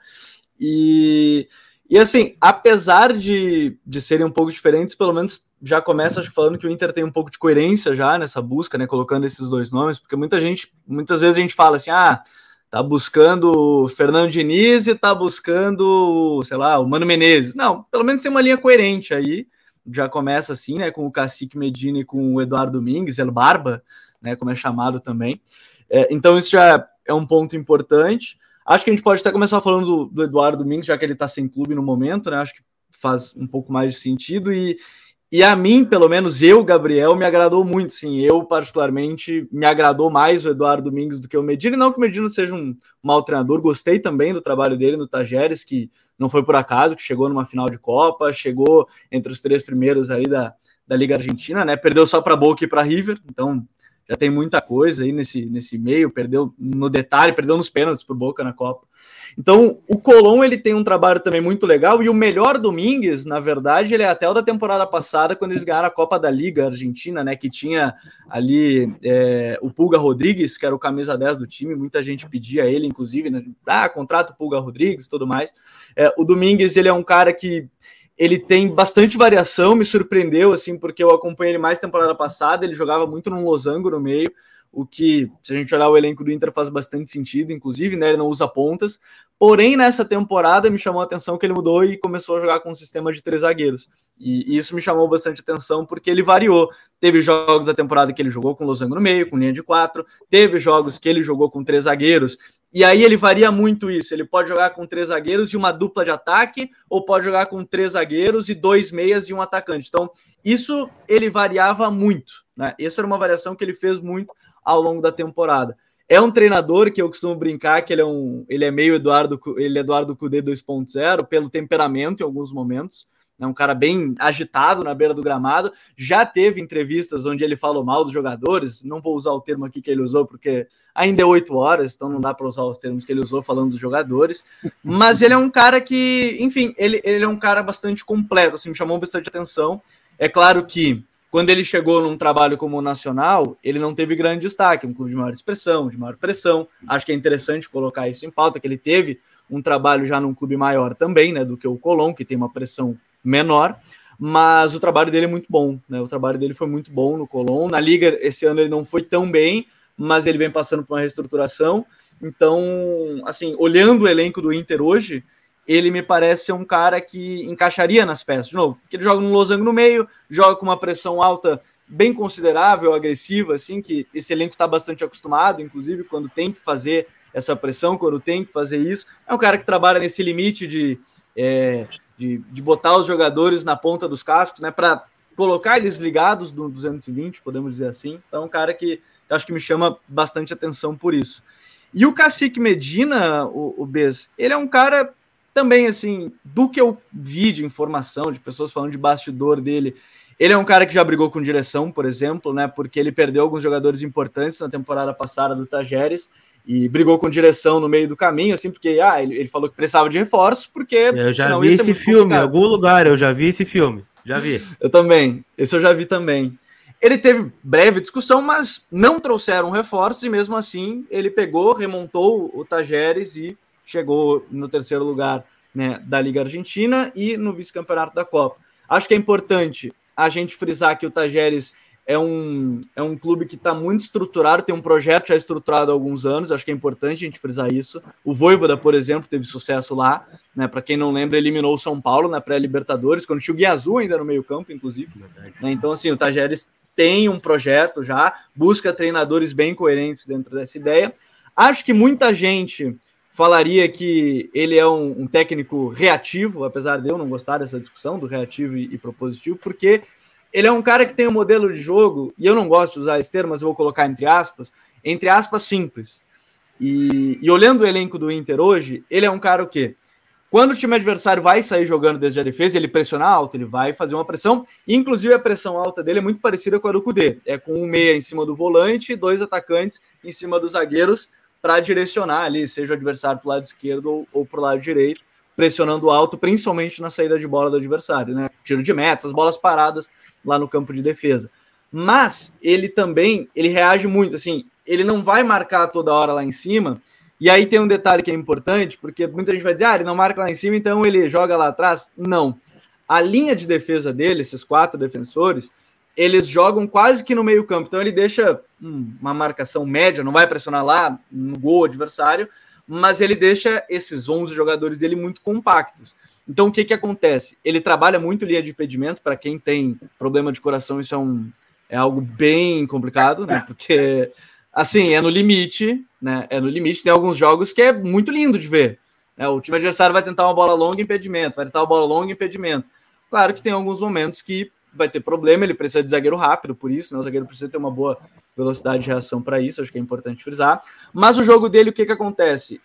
E, e assim, apesar de, de serem um pouco diferentes, pelo menos já começa falando que o Inter tem um pouco de coerência já nessa busca, né? Colocando esses dois nomes, porque muita gente, muitas vezes a gente fala assim, ah, tá buscando Fernando Diniz e tá buscando, sei lá, o Mano Menezes. Não, pelo menos tem uma linha coerente aí. Já começa assim, né? Com o Cacique Medina e com o Eduardo Domingues, El Barba, né? Como é chamado também. É, então, isso já é um ponto importante. Acho que a gente pode até começar falando do, do Eduardo Domingues, já que ele está sem clube no momento, né? Acho que faz um pouco mais de sentido. E, e a mim, pelo menos eu, Gabriel, me agradou muito. Sim, eu, particularmente, me agradou mais o Eduardo Domingues do que o Medina. Não que o Medina seja um mau treinador, gostei também do trabalho dele no Tajeres, que não foi por acaso, que chegou numa final de Copa, chegou entre os três primeiros aí da, da Liga Argentina, né? Perdeu só para Boca e para River, então já tem muita coisa aí nesse, nesse meio, perdeu no detalhe, perdeu nos pênaltis por Boca na Copa. Então, o Colom ele tem um trabalho também muito legal e o melhor Domingues, na verdade, ele é até o da temporada passada, quando eles ganharam a Copa da Liga Argentina, né, que tinha ali é, o Pulga Rodrigues, que era o camisa 10 do time, muita gente pedia ele, inclusive, né, ah, contrato Pulga Rodrigues e tudo mais. É, o Domingues, ele é um cara que ele tem bastante variação, me surpreendeu, assim, porque eu acompanhei ele mais temporada passada, ele jogava muito no losango no meio, o que, se a gente olhar o elenco do Inter, faz bastante sentido, inclusive, né? Ele não usa pontas. Porém, nessa temporada me chamou a atenção que ele mudou e começou a jogar com um sistema de três zagueiros. E, e isso me chamou bastante atenção porque ele variou. Teve jogos da temporada que ele jogou com losango no meio, com linha de quatro. Teve jogos que ele jogou com três zagueiros. E aí ele varia muito isso. Ele pode jogar com três zagueiros e uma dupla de ataque, ou pode jogar com três zagueiros e dois meias e um atacante. Então, isso ele variava muito. Né? Essa era uma variação que ele fez muito ao longo da temporada. É um treinador que eu costumo brincar que ele é um, ele é meio Eduardo, ele é Eduardo Cudê 2.0 pelo temperamento em alguns momentos. É um cara bem agitado na beira do gramado. Já teve entrevistas onde ele falou mal dos jogadores. Não vou usar o termo aqui que ele usou, porque ainda é oito horas, então não dá para usar os termos que ele usou falando dos jogadores. Mas ele é um cara que, enfim, ele, ele é um cara bastante completo, assim, me chamou bastante atenção. É claro que quando ele chegou num trabalho como nacional, ele não teve grande destaque, um clube de maior expressão, de maior pressão. Acho que é interessante colocar isso em pauta, que ele teve um trabalho já num clube maior também, né, do que o Colón, que tem uma pressão menor, mas o trabalho dele é muito bom, né? O trabalho dele foi muito bom no Colón. Na liga esse ano ele não foi tão bem, mas ele vem passando por uma reestruturação. Então, assim, olhando o elenco do Inter hoje, ele me parece ser um cara que encaixaria nas peças. De novo, porque ele joga no losango no meio, joga com uma pressão alta bem considerável, agressiva, assim, que esse elenco está bastante acostumado, inclusive quando tem que fazer essa pressão, quando tem que fazer isso. É um cara que trabalha nesse limite de, é, de, de botar os jogadores na ponta dos cascos, né, para colocar eles ligados no 220, podemos dizer assim. Então, é um cara que acho que me chama bastante atenção por isso. E o Cacique Medina, o, o Bez, ele é um cara também, assim, do que eu vi de informação, de pessoas falando de bastidor dele, ele é um cara que já brigou com direção, por exemplo, né? Porque ele perdeu alguns jogadores importantes na temporada passada do Tajeres e brigou com direção no meio do caminho, assim, porque ah, ele, ele falou que precisava de reforços, porque. Eu já vi esse filme complicado. em algum lugar, eu já vi esse filme. Já vi. eu também. Esse eu já vi também. Ele teve breve discussão, mas não trouxeram reforços, e mesmo assim ele pegou, remontou o Tajeres e chegou no terceiro lugar né, da Liga Argentina e no vice-campeonato da Copa. Acho que é importante a gente frisar que o Tajeres é um, é um clube que está muito estruturado, tem um projeto já estruturado há alguns anos, acho que é importante a gente frisar isso. O Voivoda, por exemplo, teve sucesso lá, né? Para quem não lembra, eliminou o São Paulo na pré-Libertadores, quando tinha o Guiazul ainda no meio-campo, inclusive. Né? Então, assim, o Tajeres tem um projeto já, busca treinadores bem coerentes dentro dessa ideia. Acho que muita gente falaria que ele é um, um, técnico reativo, apesar de eu não gostar dessa discussão do reativo e, e, propositivo, porque ele é um cara que tem um modelo de jogo, e eu não gosto de usar esse termo, mas eu vou colocar entre aspas, entre aspas, simples. E, e olhando o elenco do Inter hoje, ele é um cara o quê? Quando o time adversário vai sair jogando desde a defesa, ele pressiona alto, ele vai fazer uma pressão, inclusive a pressão alta dele é muito parecida com a do Cudê. É com um meia em cima do volante e dois atacantes em cima dos zagueiros, para direcionar ali, seja o adversário para o lado esquerdo ou, ou para o lado direito. Pressionando alto, principalmente na saída de bola do adversário, né? Tiro de meta, as bolas paradas lá no campo de defesa. Mas ele também, ele reage muito, assim, ele não vai marcar toda hora lá em cima. E aí tem um detalhe que é importante, porque muita gente vai dizer, ah, ele não marca lá em cima, então ele joga lá atrás. Não. A linha de defesa dele, esses quatro defensores, eles jogam quase que no meio campo. Então ele deixa uma marcação média, não vai pressionar lá no gol adversário, mas ele deixa esses 11 jogadores dele muito compactos. Então o que, que acontece? Ele trabalha muito linha de impedimento, para quem tem problema de coração, isso é, um, é algo bem complicado, né? Porque assim, é no limite, né? É no limite. Tem alguns jogos que é muito lindo de ver. Né? O time adversário vai tentar uma bola longa, impedimento, vai tentar uma bola longa, impedimento. Claro que tem alguns momentos que vai ter problema, ele precisa de zagueiro rápido, por isso, né? O zagueiro precisa ter uma boa velocidade de reação para isso, acho que é importante frisar. Mas o jogo dele, o que que acontece?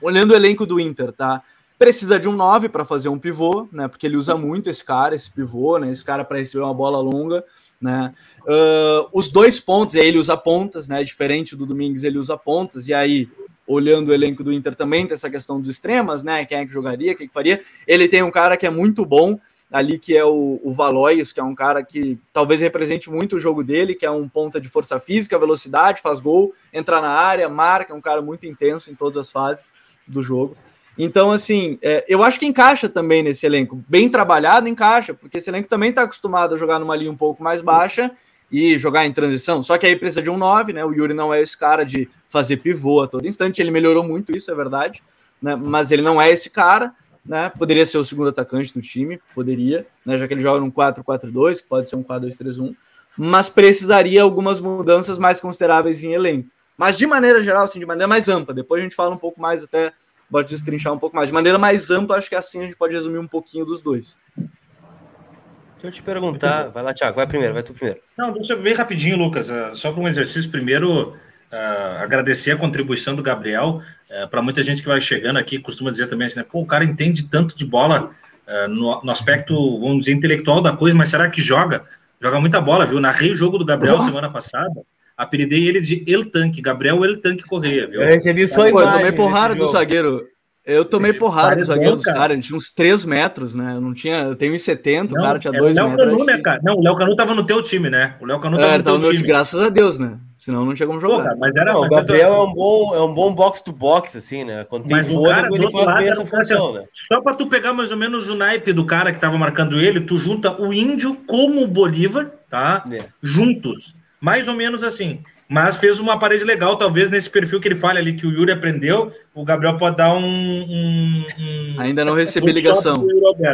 Olhando o elenco do Inter, tá? Precisa de um 9 para fazer um pivô, né? Porque ele usa muito esse cara, esse pivô, né? Esse cara para receber uma bola longa, né? Uh, os dois pontos, ele usa pontas, né? Diferente do Domingues, ele usa pontas, e aí olhando o elenco do Inter também tem essa questão dos extremas, né? Quem é que jogaria, quem que faria. Ele tem um cara que é muito bom, ali que é o, o Valois, que é um cara que talvez represente muito o jogo dele, que é um ponta de força física, velocidade, faz gol, entra na área, marca, é um cara muito intenso em todas as fases do jogo. Então, assim, é, eu acho que encaixa também nesse elenco. Bem trabalhado, encaixa, porque esse elenco também está acostumado a jogar numa linha um pouco mais baixa e jogar em transição. Só que aí precisa de um 9, né? O Yuri não é esse cara de fazer pivô a todo instante. Ele melhorou muito isso, é verdade, né? Mas ele não é esse cara né? Poderia ser o segundo atacante do time, poderia, né? Já que ele joga num 4-4-2, que pode ser um 4-2-3-1, mas precisaria algumas mudanças mais consideráveis em elenco. Mas de maneira geral, assim, de maneira mais ampla. Depois a gente fala um pouco mais, até pode destrinchar um pouco mais. De maneira mais ampla, acho que assim a gente pode resumir um pouquinho dos dois. Deixa eu te perguntar, vai lá, Thiago, vai primeiro, vai tu primeiro. Não, deixa eu ver rapidinho, Lucas, uh, só para um exercício primeiro, uh, agradecer a contribuição do Gabriel. Uh, para muita gente que vai chegando aqui, costuma dizer também assim, né? Pô, o cara entende tanto de bola uh, no, no, aspecto, vamos dizer, intelectual da coisa, mas será que joga? Joga muita bola, viu? Narrei o jogo do Gabriel uhum. semana passada. Apelidei ele de El Tanque, Gabriel El Tanque Correia, viu? Eu recebi só Pô, eu tomei porrada do zagueiro. Eu tomei porrada do zagueiro dos caras, ele tinha uns 3 metros, né? Eu não tinha, eu tenho 1,70, o cara tinha 2 é metros. Canu, né, cara? Não, o Léo Canu tava no teu time, né? O Léo Canu tava é, no teu tava time. Graças a Deus, né? Senão não tinha como jogar. Pô, cara, mas era, não, o Gabriel é um bom, é um bom box to box, assim, né? Quando tem fôlego, ele faz bem essa função, né? Só para tu pegar mais ou menos o naipe do cara que tava marcando ele, tu junta o índio como o Bolívar, tá? É. Juntos. Mais ou menos assim mas fez uma parede legal, talvez nesse perfil que ele fala ali que o Yuri aprendeu, o Gabriel pode dar um. um, um Ainda não recebi um ligação.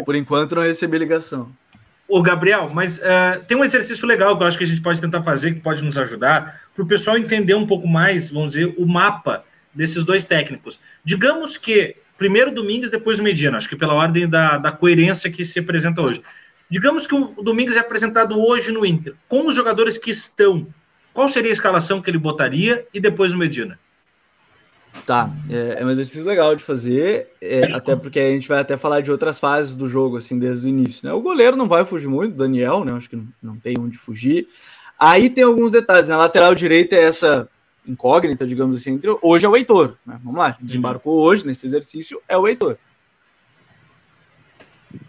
Por enquanto não recebi ligação. O Gabriel, mas uh, tem um exercício legal que eu acho que a gente pode tentar fazer, que pode nos ajudar, para o pessoal entender um pouco mais, vamos dizer, o mapa desses dois técnicos. Digamos que primeiro Domingues, depois o Medina, acho que pela ordem da, da coerência que se apresenta hoje. Digamos que o Domingues é apresentado hoje no Inter, com os jogadores que estão qual seria a escalação que ele botaria e depois o Medina? Tá, é, é um exercício legal de fazer, é, até porque a gente vai até falar de outras fases do jogo, assim, desde o início. Né? O goleiro não vai fugir muito, Daniel, né? Acho que não, não tem onde fugir. Aí tem alguns detalhes. Na né? lateral direita é essa incógnita, digamos assim, entre... hoje é o Heitor. Né? Vamos lá, desembarcou hoje nesse exercício, é o Heitor.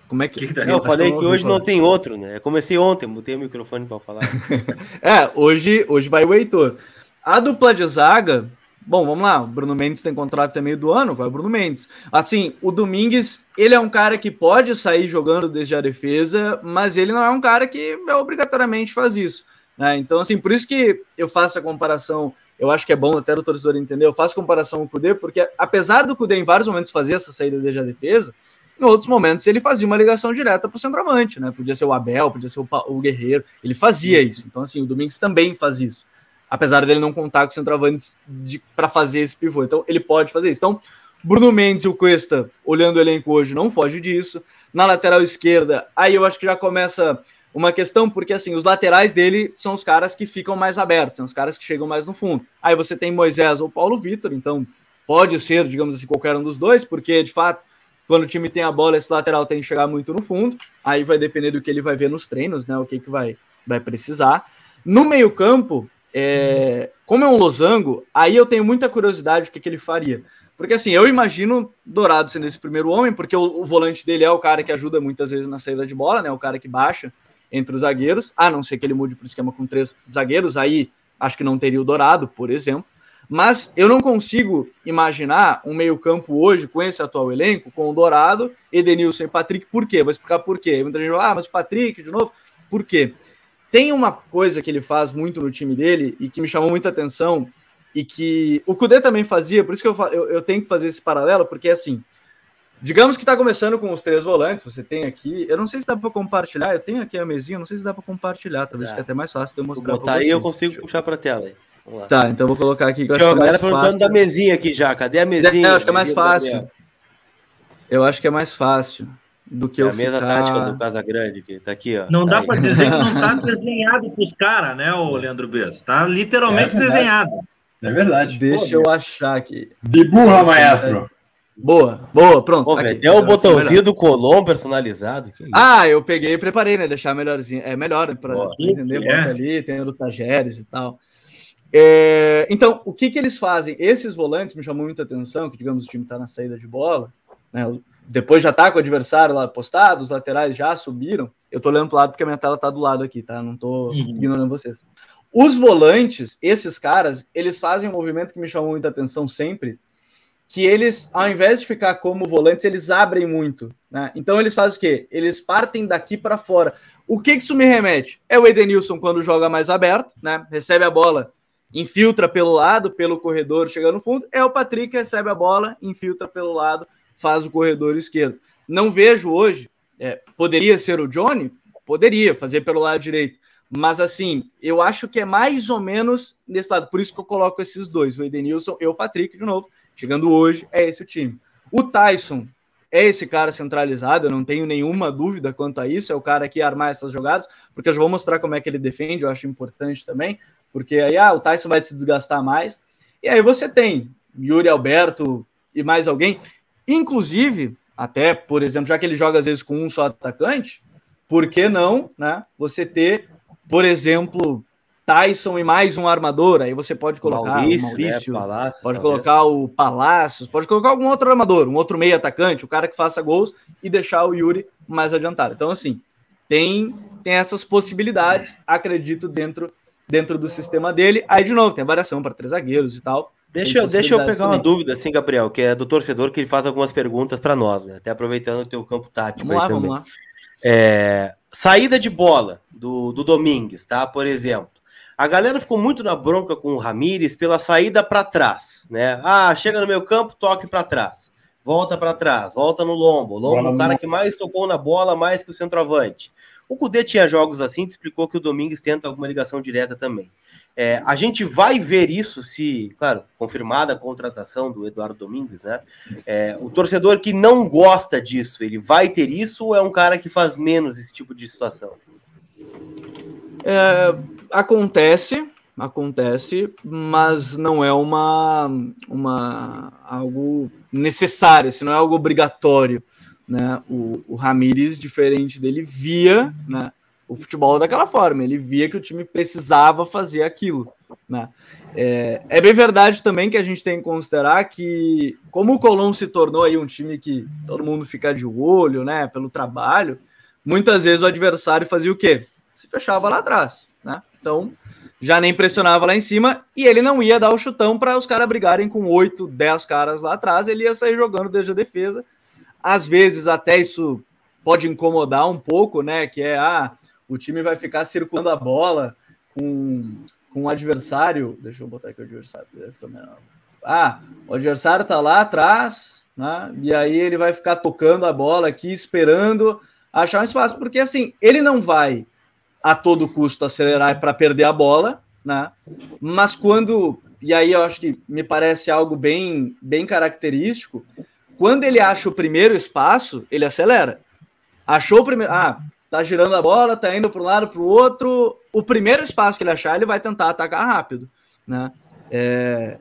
Como é que. que tá eu falei que hoje não tem outro, né? Eu comecei ontem, botei o microfone para falar. é, hoje, hoje vai o Heitor. A dupla de zaga, bom, vamos lá. O Bruno Mendes tem contrato até meio do ano, vai o Bruno Mendes. Assim, o Domingues, ele é um cara que pode sair jogando desde a defesa, mas ele não é um cara que obrigatoriamente faz isso. Né? Então, assim, por isso que eu faço a comparação. Eu acho que é bom até o torcedor entender. Eu faço comparação com o Cudê, porque apesar do Cudê em vários momentos fazer essa saída desde a defesa, em outros momentos ele fazia uma ligação direta para o centroavante, né? Podia ser o Abel, podia ser o, o Guerreiro, ele fazia isso. Então, assim, o Domingues também faz isso. Apesar dele não contar com centroavantes para fazer esse pivô. Então, ele pode fazer isso. Então, Bruno Mendes e o Cuesta, olhando o elenco hoje, não foge disso. Na lateral esquerda, aí eu acho que já começa uma questão, porque assim, os laterais dele são os caras que ficam mais abertos, são os caras que chegam mais no fundo. Aí você tem Moisés ou Paulo Vitor, então pode ser, digamos assim, qualquer um dos dois, porque de fato quando o time tem a bola, esse lateral tem que chegar muito no fundo. Aí vai depender do que ele vai ver nos treinos, né? O que, que vai, vai precisar. No meio-campo, é, como é um losango, aí eu tenho muita curiosidade do que, que ele faria. Porque assim, eu imagino Dourado sendo esse primeiro homem, porque o, o, volante dele é o cara que ajuda muitas vezes na saída de bola, né? O cara que baixa entre os zagueiros, a não ser que ele mude para o esquema com três zagueiros, aí acho que não teria o Dourado, por exemplo. Mas eu não consigo imaginar um meio-campo hoje com esse atual elenco, com o Dourado, Edenilson e Patrick. Por quê? Vou explicar por quê. Muita gente fala, ah, mas Patrick, de novo. Por quê? Tem uma coisa que ele faz muito no time dele e que me chamou muita atenção e que o Kudê também fazia, por isso que eu, eu, eu tenho que fazer esse paralelo, porque assim, digamos que está começando com os três volantes, você tem aqui, eu não sei se dá para compartilhar, eu tenho aqui a mesinha, não sei se dá para compartilhar, talvez tá. fique até mais fácil de eu mostrar para vocês. aí eu consigo puxar para a tela aí. Tá, então vou colocar aqui. Que eu acho galera perguntando da mesinha aqui já. Cadê a mesinha? É, eu acho que é mais fácil. Eu acho que é mais fácil do que é eu a mesa ficar... tática do Casa Grande, que tá aqui, ó. Não tá dá para dizer que não tá desenhado pros caras, né, o Leandro Besso? Tá literalmente é desenhado. É verdade. Deixa Pô, eu achar aqui. De burra, maestro. Boa, boa, pronto. Pô, aqui, é o botãozinho do Colom personalizado. Ah, eu peguei e preparei, né? Deixar melhorzinho. É melhor para entender. É. Ali, tem o Tajeres e tal. É, então, o que, que eles fazem? Esses volantes me chamou muita atenção, que digamos o time está na saída de bola, né? Depois já tá com o adversário lá postado, os laterais já subiram. Eu tô olhando pro lado porque a minha tela tá do lado aqui, tá? Não tô uhum. ignorando vocês. Os volantes, esses caras, eles fazem um movimento que me chamou muita atenção sempre, que eles, ao invés de ficar como volantes, eles abrem muito, né? Então eles fazem o quê? Eles partem daqui para fora. O que, isso me remete? É o Edenilson quando joga mais aberto, né? Recebe a bola, infiltra pelo lado, pelo corredor, chega no fundo. É o Patrick que recebe a bola, infiltra pelo lado, faz o corredor esquerdo. Não vejo hoje, é, poderia ser o Johnny? Poderia fazer pelo lado direito mas assim, eu acho que é mais ou menos nesse lado. Por isso que eu coloco esses dois, o Edenilson e o Patrick, de novo. Chegando hoje, é esse o time. O Tyson é esse cara centralizado, eu não tenho nenhuma dúvida quanto a isso. É o cara que armar essas jogadas, porque eu já vou mostrar como é que ele defende, eu acho importante também, porque aí ah, o Tyson vai se desgastar mais. E aí você tem Yuri Alberto e mais alguém. Inclusive, até, por exemplo, já que ele joga às vezes com um só atacante, por que não né, você ter por exemplo, Tyson e mais um armador, aí você pode colocar Maurício, o Maurício, né? Palácio, pode talvez. colocar o Palácios, pode colocar algum outro armador, um outro meio atacante, o cara que faça gols e deixar o Yuri mais adiantado. Então, assim, tem, tem essas possibilidades, acredito, dentro, dentro do sistema dele. Aí, de novo, tem a variação para três zagueiros e tal. Deixa, eu, deixa eu pegar também. uma dúvida, assim, Gabriel, que é do torcedor, que ele faz algumas perguntas para nós, né? Até aproveitando o teu campo tático. Vamos lá, vamos lá. É, saída de bola do, do Domingues, tá? Por exemplo. A galera ficou muito na bronca com o Ramires pela saída para trás, né? Ah, chega no meu campo, toque para trás. Volta para trás, volta no lombo. O lombo é o cara que mais tocou na bola, mais que o centroavante. O Cudê tinha jogos assim, te explicou que o Domingues tenta alguma ligação direta também. É, a gente vai ver isso se, claro, confirmada a contratação do Eduardo Domingues, né? É, o torcedor que não gosta disso, ele vai ter isso ou é um cara que faz menos esse tipo de situação? É, acontece, acontece, mas não é uma, uma algo necessário, se não é algo obrigatório. Né? O, o Ramires, diferente dele, via né, o futebol daquela forma. Ele via que o time precisava fazer aquilo. Né? É, é, bem verdade também que a gente tem que considerar que, como o Colón se tornou aí um time que todo mundo fica de olho, né, pelo trabalho, muitas vezes o adversário fazia o quê? Se fechava lá atrás, né? Então já nem pressionava lá em cima e ele não ia dar o chutão para os caras brigarem com oito, dez caras lá atrás, ele ia sair jogando desde a defesa. Às vezes até isso pode incomodar um pouco, né? Que é ah, o time vai ficar circulando a bola com, com o adversário. Deixa eu botar aqui o adversário. Ah, o adversário tá lá atrás, né? E aí ele vai ficar tocando a bola aqui, esperando achar um espaço, porque assim, ele não vai a todo custo acelerar para perder a bola, né? Mas quando, e aí eu acho que me parece algo bem, bem característico, quando ele acha o primeiro espaço, ele acelera. Achou o primeiro, ah, tá girando a bola, tá indo para um lado para o outro. O primeiro espaço que ele achar, ele vai tentar atacar rápido, né? É,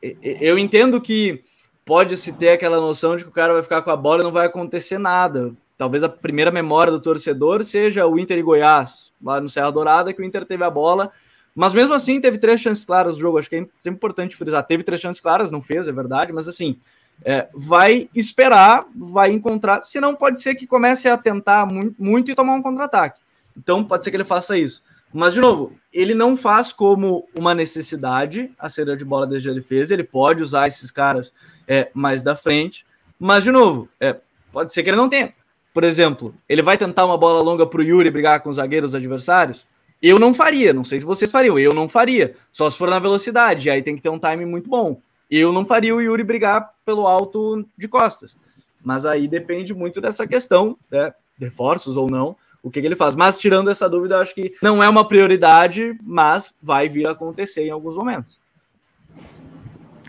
eu entendo que pode se ter aquela noção de que o cara vai ficar com a bola e não vai acontecer nada. Talvez a primeira memória do torcedor seja o Inter e Goiás, lá no Serra Dourada, que o Inter teve a bola, Mas mesmo assim, teve três chances claras no jogo. Acho que é sempre importante frisar. Teve três chances claras, não fez, é verdade, mas assim, é, vai esperar, vai encontrar. Senão, pode ser que comece a tentar muito, muito e tomar um contra-ataque. Então, pode ser que ele faça isso. Mas, de novo, ele não faz como uma necessidade a saída de bola desde ele fez. Ele pode usar esses caras é, mais da frente. Mas, de novo, é, pode ser que ele não tenha. Por exemplo, ele vai tentar uma bola longa para o Yuri brigar com os zagueiros adversários? Eu não faria, não sei se vocês fariam, eu não faria. Só se for na velocidade, aí tem que ter um time muito bom. Eu não faria o Yuri brigar pelo alto de costas. Mas aí depende muito dessa questão, né? reforços ou não, o que, que, ele faz. Mas tirando essa dúvida, acho que não é uma prioridade, mas vai vir a acontecer em alguns momentos.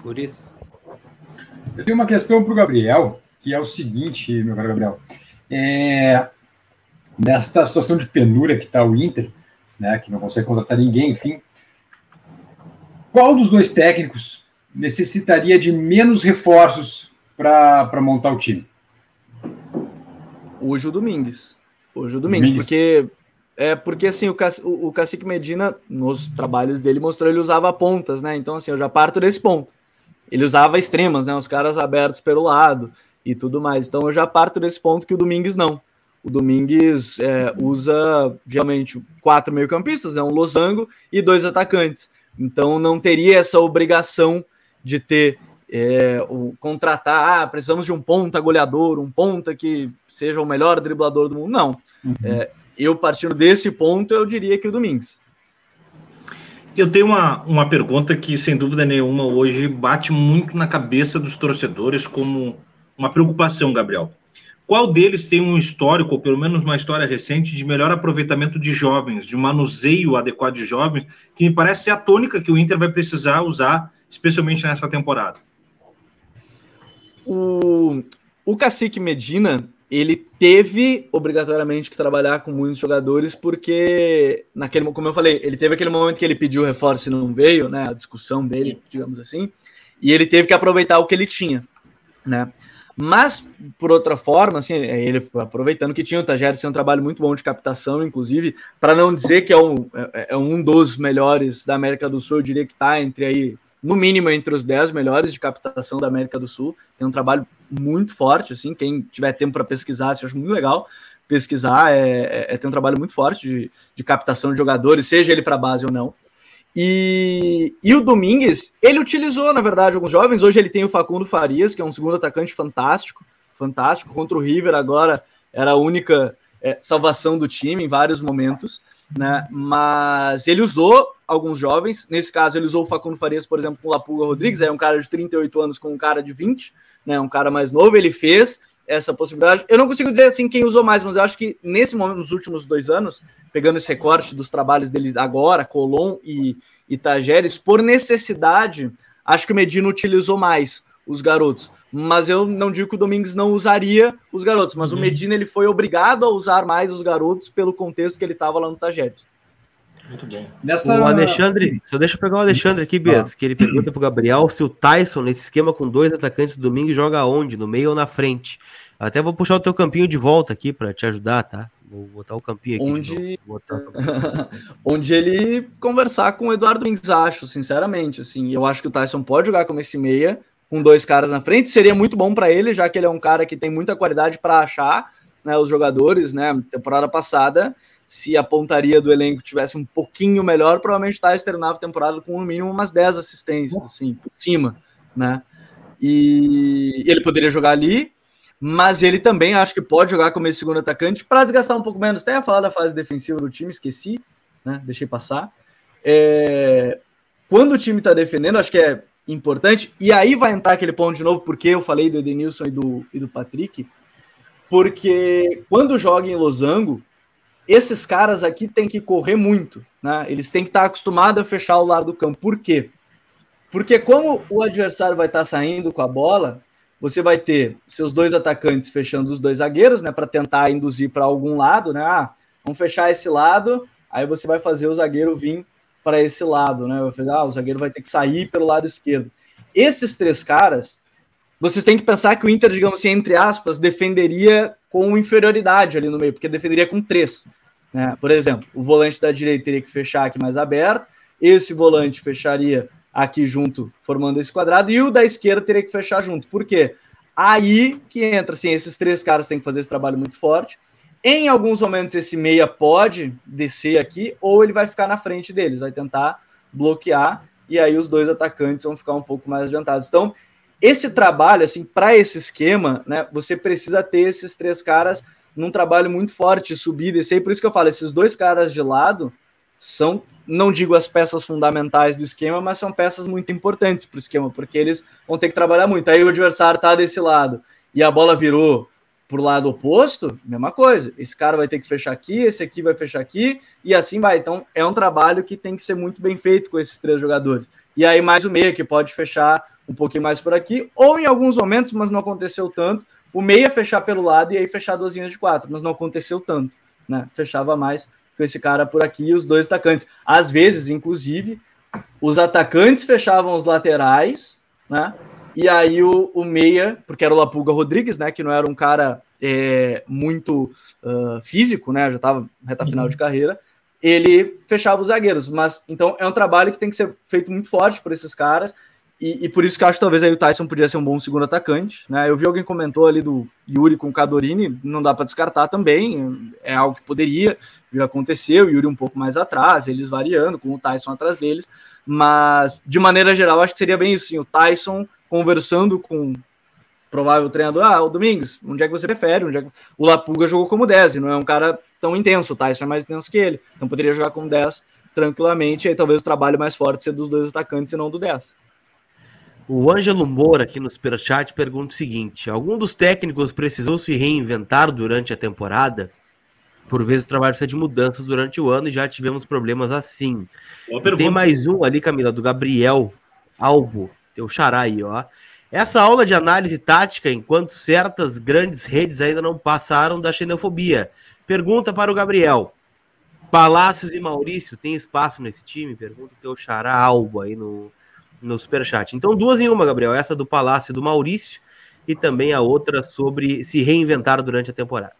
Por isso. Eu tenho uma questão para o Gabriel, que é o seguinte, meu caro Gabriel. É, nesta situação de penúria que está o Inter, né, que não consegue contratar ninguém, enfim, qual dos dois técnicos necessitaria de menos reforços para montar o time? Hoje o Domingues. Hoje o Domingues, Domingues. porque é porque assim o, o, o Cacique Medina nos trabalhos dele mostrou ele usava pontas, né? Então assim eu já parto desse ponto. Ele usava extremas, né? Os caras abertos pelo lado e tudo mais. Então eu já parto desse ponto que o Domingues não. O Domingues é, usa geralmente quatro meio-campistas, é um losango e dois atacantes. Então não teria essa obrigação de ter é, o contratar, ah, precisamos de um ponta goleador, um ponta que seja o melhor driblador do mundo. Não. Uhum. É, eu, partindo desse ponto, eu diria que o Domingos. Eu tenho uma, uma pergunta que, sem dúvida nenhuma, hoje bate muito na cabeça dos torcedores como uma preocupação, Gabriel. Qual deles tem um histórico, ou pelo menos uma história recente, de melhor aproveitamento de jovens, de manuseio adequado de jovens, que me parece ser a tônica que o Inter vai precisar usar, especialmente nessa temporada? O, o Cacique Medina, ele teve obrigatoriamente que trabalhar com muitos jogadores, porque, naquele, como eu falei, ele teve aquele momento que ele pediu reforço e não veio, né? A discussão dele, digamos assim, e ele teve que aproveitar o que ele tinha, né? Mas, por outra forma, assim, é, ele aproveitando que tinha o Tajeres ser um trabalho muito bom de captação, inclusive, para não dizer que é um, é, é, um dos melhores da América do Sul, eu diria que está entre aí, no mínimo, entre os 10 melhores de captação da América do Sul. Tem um trabalho muito forte, assim, quem tiver tempo para pesquisar, eu acho muito legal pesquisar, é, é, é, tem um trabalho muito forte de, de captação de jogadores, seja ele para base ou não. E, e o Domingues, ele utilizou, na verdade, alguns jovens. Hoje ele tem o Facundo Farias, que é um segundo atacante fantástico, fantástico. Contra o River agora era a única é, salvação do time em vários momentos, né? Mas ele usou alguns jovens. Nesse caso, ele usou o Facundo Farias, por exemplo, com o Lapuga Rodrigues, é um cara de 38 anos com um cara de 20, né? Um cara mais novo. Ele fez essa possibilidade. Eu não consigo dizer assim quem usou mais, mas eu acho que nesse momento, nos últimos dois anos, pegando esse recorte dos trabalhos deles agora, Colom e, e Tajeres, por necessidade, acho que o Medina utilizou mais os garotos. Mas eu não digo que o Domingues não usaria os garotos, mas uhum. o Medina ele foi obrigado a usar mais os garotos pelo contexto que ele estava lá no Tajeres. Muito bem. Nessa... O Alexandre, só deixa eu pegar o Alexandre aqui, Bias, ah. que ele pergunta pro Gabriel se o Tyson, nesse esquema com dois atacantes do domingo, joga onde? No meio ou na frente? Até vou puxar o teu campinho de volta aqui para te ajudar, tá? Vou botar o campinho aqui. Onde, onde ele conversar com o Eduardo Domingues, acho, sinceramente. Assim, eu acho que o Tyson pode jogar como esse meia, com dois caras na frente. Seria muito bom para ele, já que ele é um cara que tem muita qualidade para achar né, os jogadores, né? Temporada passada se a pontaria do elenco tivesse um pouquinho melhor, provavelmente o Thais terminava a temporada com no mínimo umas 10 assistências, assim, por cima, né? E ele poderia jogar ali, mas ele também acho que pode jogar como esse segundo atacante para desgastar um pouco menos. Até ia falar da fase defensiva do time, esqueci, né? Deixei passar. É... Quando o time está defendendo, acho que é importante, e aí vai entrar aquele ponto de novo, porque eu falei do Edenilson e do, e do Patrick, porque quando joga em losango, esses caras aqui têm que correr muito, né? Eles têm que estar acostumados a fechar o lado do campo. Por quê? Porque como o adversário vai estar saindo com a bola, você vai ter seus dois atacantes fechando os dois zagueiros, né, para tentar induzir para algum lado, né? Ah, vamos fechar esse lado, aí você vai fazer o zagueiro vir para esse lado, né? Vai fazer, ah, o zagueiro vai ter que sair pelo lado esquerdo. Esses três caras, vocês têm que pensar que o Inter, digamos assim, entre aspas, defenderia com inferioridade ali no meio, porque defenderia com três. Né? Por exemplo, o volante da direita teria que fechar aqui mais aberto, esse volante fecharia aqui junto, formando esse quadrado, e o da esquerda teria que fechar junto. Por quê? Aí que entra, assim, esses três caras têm que fazer esse trabalho muito forte. Em alguns momentos, esse meia pode descer aqui, ou ele vai ficar na frente deles, vai tentar bloquear, e aí os dois atacantes vão ficar um pouco mais adiantados. Então, esse trabalho, assim, para esse esquema, né, você precisa ter esses três caras num trabalho muito forte, subir, descer, e por isso que eu falo, esses dois caras de lado são, não digo as peças fundamentais do esquema, mas são peças muito importantes para o esquema, porque eles vão ter que trabalhar muito. Aí o adversário está desse lado e a bola virou para o lado oposto, mesma coisa. Esse cara vai ter que fechar aqui, esse aqui vai fechar aqui, e assim vai. Então é um trabalho que tem que ser muito bem feito com esses três jogadores. E aí mais o meia, que pode fechar um pouquinho mais por aqui, ou em alguns momentos, mas não aconteceu tanto, o meia fechar pelo lado e aí fechar duas linhas de quatro, mas não aconteceu tanto, né? Fechava mais com esse cara por aqui e os dois atacantes. Às vezes, inclusive, os atacantes fechavam os laterais, né? E aí o, o meia, porque era o Lapuga Rodrigues, né? Que não era um cara é, muito uh, físico, né? Já estava reta final de carreira. Ele fechava os zagueiros, mas então é um trabalho que tem que ser feito muito forte por esses caras. E, e, por isso que eu acho que talvez aí o Tyson podia ser um bom segundo atacante. Né? Eu vi alguém comentou ali do Yuri com o Cadorini, não dá para descartar também, é algo que poderia acontecer, o Yuri um pouco mais atrás, eles variando, com o Tyson atrás deles, mas de maneira geral, acho que seria bem isso, sim, o Tyson conversando com provável treinador, ah, o Domingos, onde é que você prefere? Onde é que... O Lapuga jogou como 10, não é um cara tão intenso, o Tyson é mais intenso que ele, então poderia jogar como 10 tranquilamente, aí talvez o trabalho mais forte seja dos dois atacantes e não do 10. O Ângelo Moura, aqui no Superchat, pergunta o seguinte: algum dos técnicos precisou se reinventar durante a temporada? Por vezes o trabalho precisa de mudanças durante o ano e já tivemos problemas assim. Tem mais um ali, Camila, do Gabriel Albo, teu xará aí, ó. Essa aula de análise tática, enquanto certas grandes redes ainda não passaram da xenofobia. Pergunta para o Gabriel. Palácios e Maurício tem espaço nesse time? Pergunta o teu xará Albo aí no, no superchat. Então, duas em uma, Gabriel. Essa do Palácio do Maurício e também a outra sobre se reinventar durante a temporada.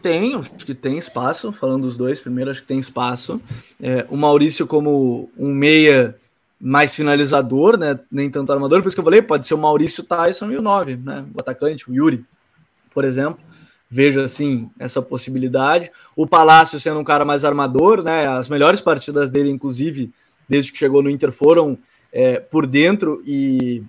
Tem, acho que tem espaço. Falando dos dois, primeiro acho que tem espaço. É, o Maurício como um meia mais finalizador, né? Nem tanto armador, por isso que eu falei, pode ser o Maurício Tyson e o 9, né? O atacante, o Yuri, por exemplo. Vejo assim essa possibilidade. O Palácio sendo um cara mais armador, né? As melhores partidas dele, inclusive, desde que chegou no Inter, foram é, por dentro e,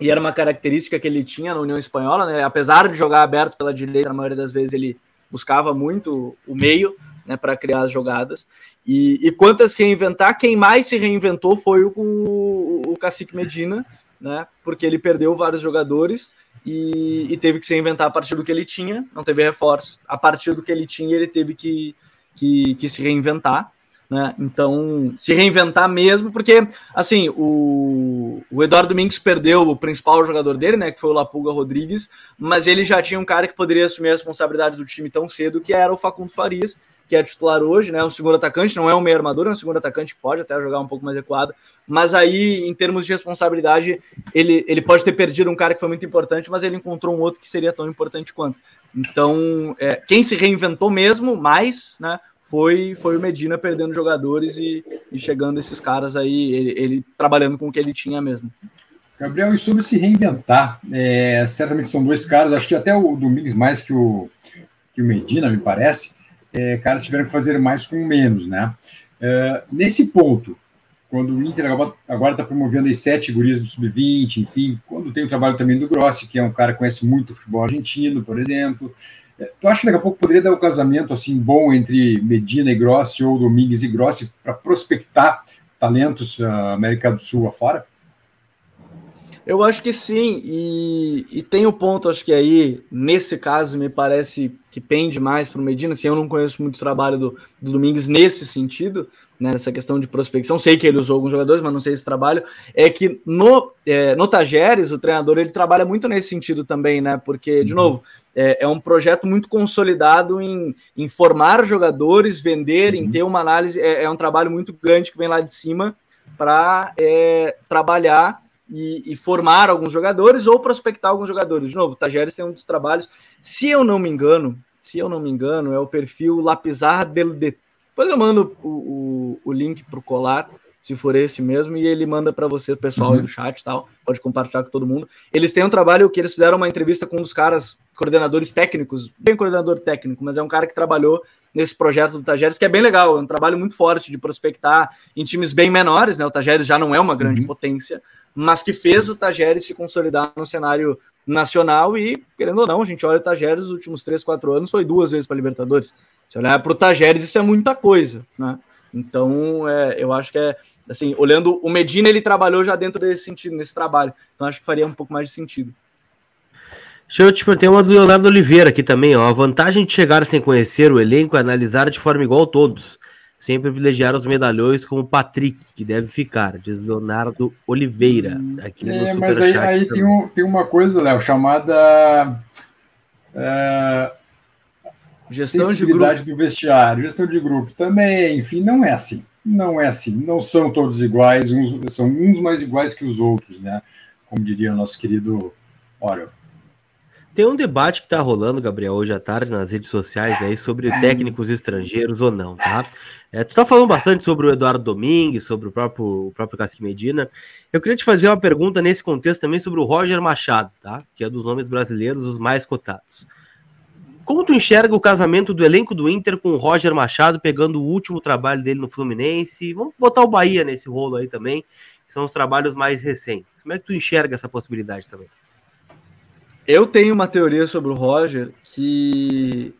e, era uma característica que ele tinha na União Espanhola, né? Apesar de jogar aberto pela direita, na maioria das vezes ele buscava muito o meio, né, para criar as jogadas. E, e quantas reinventar, quem mais se reinventou foi o, o, o Cacique Medina, né? Porque ele perdeu vários jogadores e, e, teve que se reinventar a partir do que ele tinha, não teve reforço. A partir do que ele tinha, ele teve que, que, que se reinventar. Né? Então, se reinventar mesmo, porque assim, o, o Eduardo Domingos perdeu o principal jogador dele, né? Que foi o Lapuga Rodrigues, mas ele já tinha um cara que poderia assumir a responsabilidade do time tão cedo, que era o Facundo Farias, que é titular hoje, né? Um segundo atacante, não é um meio armador, é um segundo atacante que pode até jogar um pouco mais recuado, mas aí, em termos de responsabilidade, ele, ele pode ter perdido um cara que foi muito importante, mas ele encontrou um outro que seria tão importante quanto. Então, é, quem se reinventou mesmo mais, né? Foi, foi o Medina perdendo jogadores e, e chegando esses caras aí, ele, ele, trabalhando com o que ele tinha mesmo. Gabriel, e sobre se reinventar, é, certamente são dois caras, acho que até o Domingos mais que o, que o Medina, me parece, é, caras tiveram que fazer mais com menos, né? É, nesse ponto, quando o Inter agora está promovendo as sete gurias do Sub-20, enfim, quando tem o trabalho também do Grossi, que é um cara que conhece muito o futebol argentino, por exemplo, tu acha que daqui a pouco poderia dar um casamento assim bom entre Medina e Grossi ou Domingues e Grossi para prospectar talentos uh, América do Sul afora? Eu acho que sim, e, e tem um ponto, acho que aí, nesse caso, me parece que pende mais para o Medina, assim, eu não conheço muito o trabalho do, do Domingues nesse sentido, né, nessa questão de prospecção, sei que ele usou alguns jogadores, mas não sei esse trabalho, é que no, é, no Tajeres, o treinador, ele trabalha muito nesse sentido também, né, porque, de uhum. novo, é, é um projeto muito consolidado em, em formar jogadores, vender, uhum. em ter uma análise, é, é, um trabalho muito grande que vem lá de cima para é, trabalhar e, e, formar alguns jogadores ou prospectar alguns jogadores. De novo, o Tajeres tem um dos trabalhos, se eu não me engano, se eu não me engano, é o perfil Lapizar del, de, Depois eu mando o, o, o link para o colar, se for esse mesmo, e ele manda para você, pessoal uhum. aí do chat e tal, pode compartilhar com todo mundo. Eles têm um trabalho que eles fizeram uma entrevista com um dos caras, coordenadores técnicos, bem coordenador técnico, mas é um cara que trabalhou nesse projeto do Tajeres, que é bem legal, é um trabalho muito forte de prospectar em times bem menores, né? O Tajeres já não é uma grande uhum. potência, mas que fez o Tajeres se consolidar no cenário nacional e, querendo ou não, a gente olha o Tajeres nos últimos 3, 4 anos, foi duas vezes para Libertadores. Se olhar para o Tajeres, isso é muita coisa, né? Então, é, eu acho que é assim, olhando o Medina, ele trabalhou já dentro desse sentido, nesse trabalho. Então, acho que faria um pouco mais de sentido. Deixa eu te perguntar uma do Leonardo Oliveira aqui também, ó. A vantagem de chegar sem conhecer o elenco é analisar de forma igual a todos, sem privilegiar os medalhões como o Patrick, que deve ficar, diz Leonardo Oliveira. Aqui é, no mas aí, aí tem, um, tem uma coisa, Léo, chamada. É, gestão de grupo. do vestiário, gestão de grupo também, enfim, não é assim. Não é assim. Não são todos iguais, uns, são uns mais iguais que os outros, né? Como diria o nosso querido Orel. Tem um debate que está rolando, Gabriel, hoje à tarde nas redes sociais aí sobre técnicos estrangeiros ou não, tá? É, tu tá falando bastante sobre o Eduardo Domingues, sobre o próprio, o próprio Casque Medina. Eu queria te fazer uma pergunta nesse contexto também sobre o Roger Machado, tá? Que é dos nomes brasileiros os mais cotados. Como tu enxerga o casamento do elenco do Inter com o Roger Machado pegando o último trabalho dele no Fluminense? Vamos botar o Bahia nesse rolo aí também, que são os trabalhos mais recentes. Como é que tu enxerga essa possibilidade também? Eu tenho uma teoria sobre o Roger que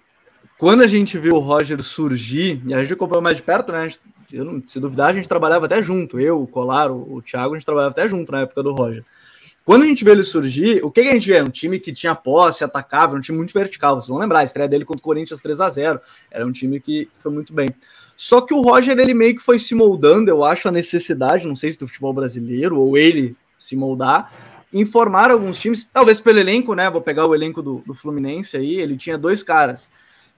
quando a gente viu o Roger surgir, e a gente acompanhou mais de perto, né? Gente, não, se duvidar, a gente trabalhava até junto. Eu, o Colar, o, o Thiago, a gente trabalhava até junto na época do Roger. Quando a gente vê ele surgir, o que, que a gente vê? Um time que tinha posse, atacava, um time muito vertical. Vocês vão lembrar, a estreia dele contra o Corinthians 3 a 0 Era um time que foi muito bem. Só que o Roger, ele meio que foi se moldando, eu acho, a necessidade, não sei se do futebol brasileiro, ou ele se moldar, informar alguns times, talvez pelo elenco, né? Vou pegar o elenco do, do Fluminense aí, ele tinha dois caras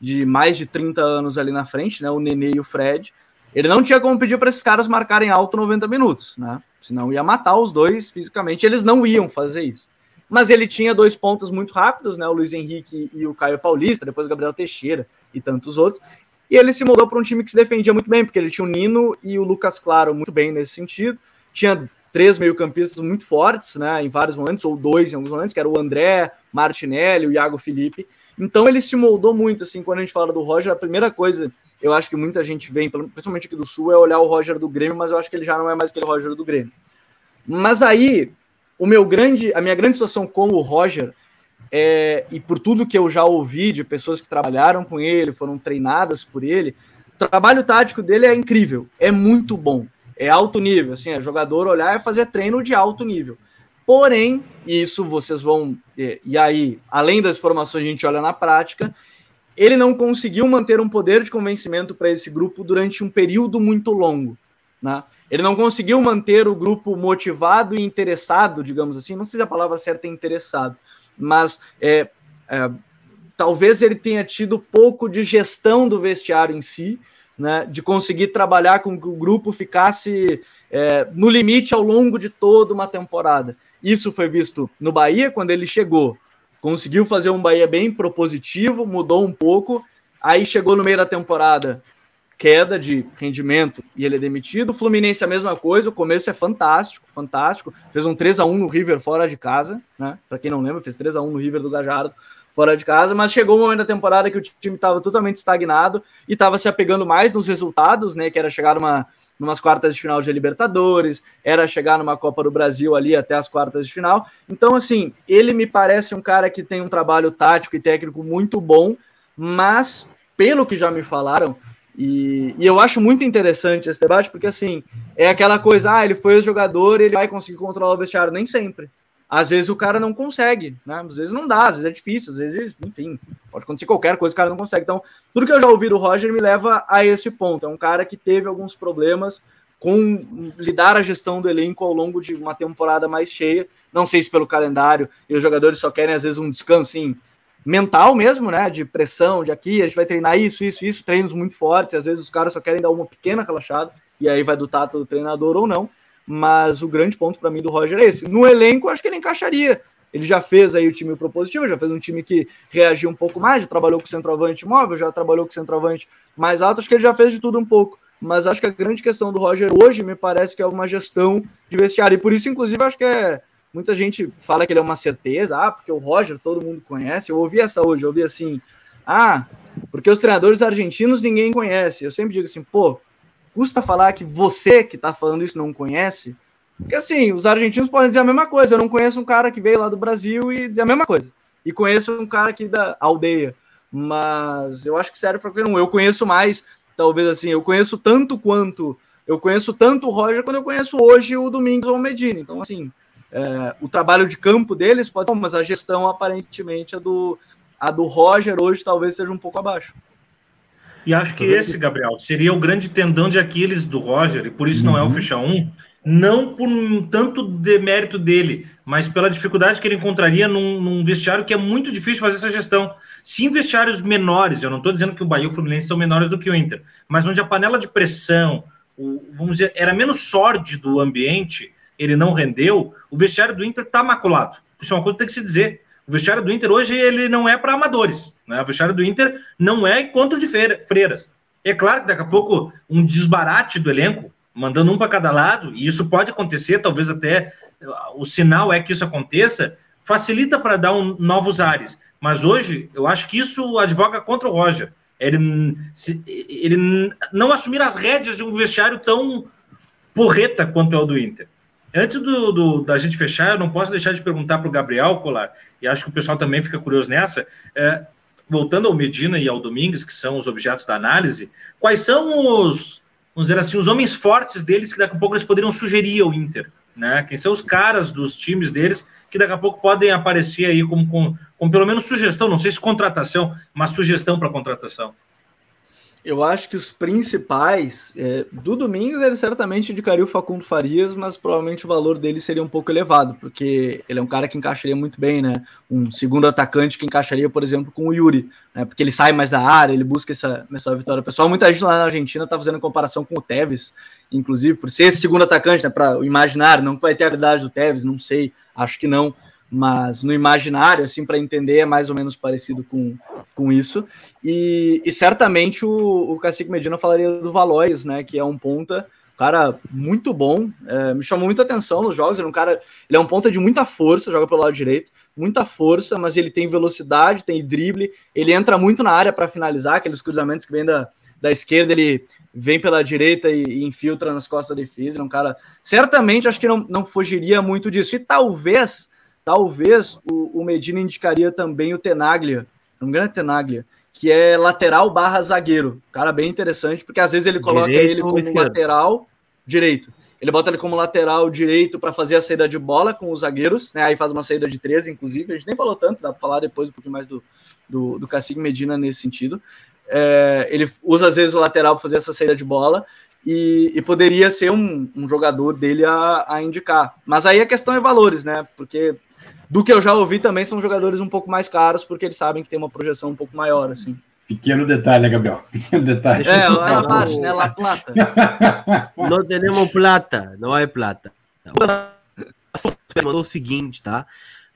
de mais de 30 anos ali na frente, né? O Nenê e o Fred. Ele não tinha como pedir para esses caras marcarem alto 90 minutos, né? Senão ia matar os dois fisicamente, eles não iam fazer isso. Mas ele tinha dois pontos muito rápidos, né? O Luiz Henrique e o Caio Paulista, depois o Gabriel Teixeira e tantos outros. E ele se mudou para um time que se defendia muito bem, porque ele tinha o Nino e o Lucas Claro muito bem nesse sentido. Tinha três meio-campistas muito fortes, né, em vários momentos, ou dois em alguns momentos, que era o André, Martinelli, o Iago Felipe. Então ele se moldou muito, assim, quando a gente fala do Roger, a primeira coisa, eu acho que muita gente vem, principalmente aqui do Sul, é olhar o Roger do Grêmio, mas eu acho que ele já não é mais aquele Roger do Grêmio. Mas aí, o meu grande, a minha grande situação com o Roger, é, e por tudo que eu já ouvi de pessoas que trabalharam com ele, foram treinadas por ele, o trabalho tático dele é incrível, é muito bom é alto nível, assim, é jogador olhar e fazer treino de alto nível. Porém, isso vocês vão. E, aí, além das informações, a gente olha na prática. Ele não conseguiu manter um poder de convencimento para esse grupo durante um período muito longo. Né? Ele não conseguiu manter o grupo motivado e interessado, digamos assim. Não sei se a palavra certa é interessado, mas é, é, talvez ele tenha tido pouco de gestão do vestiário em si né, de conseguir trabalhar com que o grupo ficasse é, no limite ao longo de toda uma temporada. Isso foi visto no Bahia quando ele chegou. Conseguiu fazer um Bahia bem propositivo, mudou um pouco. Aí chegou no meio da temporada, queda de rendimento e ele é demitido. O Fluminense a mesma coisa, o começo é fantástico, fantástico. Fez um 3 a 1 no River fora de casa, né? Para quem não lembra, fez 3 a 1 no River do Gajardo fora de casa, mas chegou um momento da temporada que o time estava totalmente estagnado e estava se apegando mais nos resultados, né? Que era chegar numa numas quartas de final de Libertadores, era chegar numa Copa do Brasil ali até as quartas de final. Então, assim, ele me parece um cara que tem um trabalho tático e técnico muito bom, mas pelo que já me falaram, e, e, eu acho muito interessante esse debate, porque assim, é aquela coisa, ah, ele foi o jogador, ele vai conseguir controlar o vestiário, nem sempre. Às vezes o cara não consegue, né? Às vezes não dá, às vezes é difícil, às vezes, enfim, pode acontecer qualquer coisa, o cara não consegue. Então, tudo que eu já ouvi do Roger me leva a esse ponto. É um cara que teve alguns problemas com lidar a gestão do elenco ao longo de uma temporada mais cheia. Não sei se pelo calendário e os jogadores só querem, às vezes, um descanso assim, mental mesmo, né? De pressão, de aqui, a gente vai treinar isso, isso, isso, treinos muito fortes. Às vezes os caras só querem dar uma pequena relaxada, e aí vai do tato do treinador ou não mas o grande ponto para mim do Roger é esse. No elenco, acho que ele encaixaria. ele já fez aí o time propositivo, já fez um time que reagiu um pouco mais, já trabalhou com centroavante móvel, já trabalhou com centroavante mais alto, acho que ele já fez de tudo um pouco. Mas acho que a grande questão do Roger hoje me parece que é uma gestão de vestiário. E por isso, inclusive, acho que é. Muita gente fala que ele é uma certeza, ah, porque o Roger todo mundo conhece. Eu ouvi essa hoje, eu ouvi assim, ah, porque os treinadores argentinos ninguém conhece. Eu sempre digo assim, pô, custa falar que você que tá falando isso não conhece? Porque assim, os argentinos podem dizer a mesma coisa. Eu não conheço um cara que veio lá do Brasil e dizer a mesma coisa. E conheço um cara aqui da aldeia. Mas eu acho que serve para qualquer um. Eu conheço mais, talvez assim, eu conheço tanto quanto. Eu conheço tanto o Roger quando eu conheço hoje o Domingos ou o Medina. Então, assim, é, o trabalho de campo deles pode ser, mas a gestão aparentemente a do, a do Roger hoje talvez seja um pouco abaixo. E acho que esse, Gabriel, seria o grande tendão de Aquiles do Roger, e por isso uhum. não é o uhum. fecha 1, não por tanto demérito dele, mas pela dificuldade que ele encontraria num, num, vestiário que é muito difícil fazer essa gestão. Se em vestiários menores, eu não estou dizendo que o Bahia e o Fluminense são menores do que o Inter, mas onde a panela de pressão, o, vamos dizer, era menos sórdido o ambiente, ele não rendeu, o vestiário do Inter está maculado. Isso é uma coisa que tem que se dizer. O vestiário do Inter hoje ele não é para amadores. Né? O vestiário do Inter não é encontro de freiras. É claro que daqui a pouco um desbarate do elenco, mandando um para cada lado, e isso pode acontecer, talvez até o sinal é que isso aconteça, facilita para dar um, novos ares. Mas hoje, eu acho que isso advoga contra o Roger. Ele, se, ele não assumir as rédeas de um vestiário tão porreta quanto é o do Inter. Antes do, do, da gente fechar, eu não posso deixar de perguntar para o Gabriel Colar, e acho que o pessoal também fica curioso nessa. É, voltando ao Medina e ao Domingues, que são os objetos da análise, quais são os, vamos dizer assim, os homens fortes deles que daqui a pouco eles poderiam sugerir ao Inter, né? Quem são os caras dos times deles que daqui a pouco podem aparecer aí como, com, com pelo menos sugestão, não sei se contratação, mas sugestão para contratação. Eu acho que os principais é, do Domingos ele certamente indicaria o Facundo Farias, mas provavelmente o valor dele seria um pouco elevado, porque ele é um cara que encaixaria muito bem, né? Um segundo atacante que encaixaria, por exemplo, com o Yuri, né? Porque ele sai mais da área, ele busca essa, essa vitória pessoal. Muita gente lá na Argentina tá fazendo comparação com o Tevez, inclusive, por ser esse segundo atacante, né? Para o imaginário, não vai ter a qualidade do Tevez, não sei, acho que não mas no imaginário, assim, para entender, é mais ou menos parecido com, com isso. E, e certamente o, o Cacique Medina falaria do Valois, né, que é um ponta, cara muito bom, é, me chamou muita atenção nos jogos, ele é um cara, ele é um ponta de muita força, joga pelo lado direito, muita força, mas ele tem velocidade, tem drible, ele entra muito na área para finalizar, aqueles cruzamentos que vem da, da esquerda, ele vem pela direita e, e infiltra nas costas da defesa, ele é um cara, certamente acho que não, não fugiria muito disso, e talvez Talvez o, o Medina indicaria também o Tenaglia, não grande Tenaglia, que é lateral barra zagueiro. Cara bem interessante, porque às vezes ele coloca direito ele como esquerdo? lateral direito. Ele bota ele como lateral direito para fazer a saída de bola com os zagueiros, né? Aí faz uma saída de 13, inclusive. A gente nem falou tanto, dá para falar depois um pouquinho mais do, do, do Cacique Medina nesse sentido. É, ele usa às vezes o lateral para fazer essa saída de bola e, e poderia ser um, um jogador dele a, a, indicar. Mas aí a questão é valores, né? Porque do que eu já ouvi também são jogadores um pouco mais caros, porque eles sabem que tem uma projeção um pouco maior, assim. Pequeno detalhe, né, Gabriel? Pequeno detalhe. É, é baixo, né? La Plata. não temos plata, não é plata. Mandou o seguinte, tá?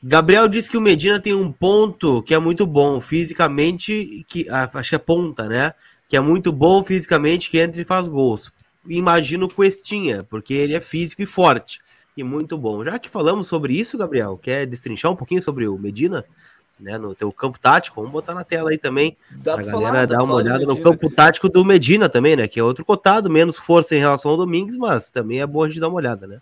Gabriel disse que o Medina tem um ponto que é muito bom fisicamente, que ah, acho que é ponta, né? Que é muito bom fisicamente, que entra e faz gols. Imagino o Questinha, porque ele é físico e forte e muito bom. Já que falamos sobre isso, Gabriel, quer destrinchar um pouquinho sobre o Medina? Né, no teu campo tático, vamos botar na tela aí também. Dá pra galera falar, dar uma olhada no campo tático do Medina também, né? Que é outro cotado, menos força em relação ao Domingues, mas também é bom a gente dar uma olhada, né?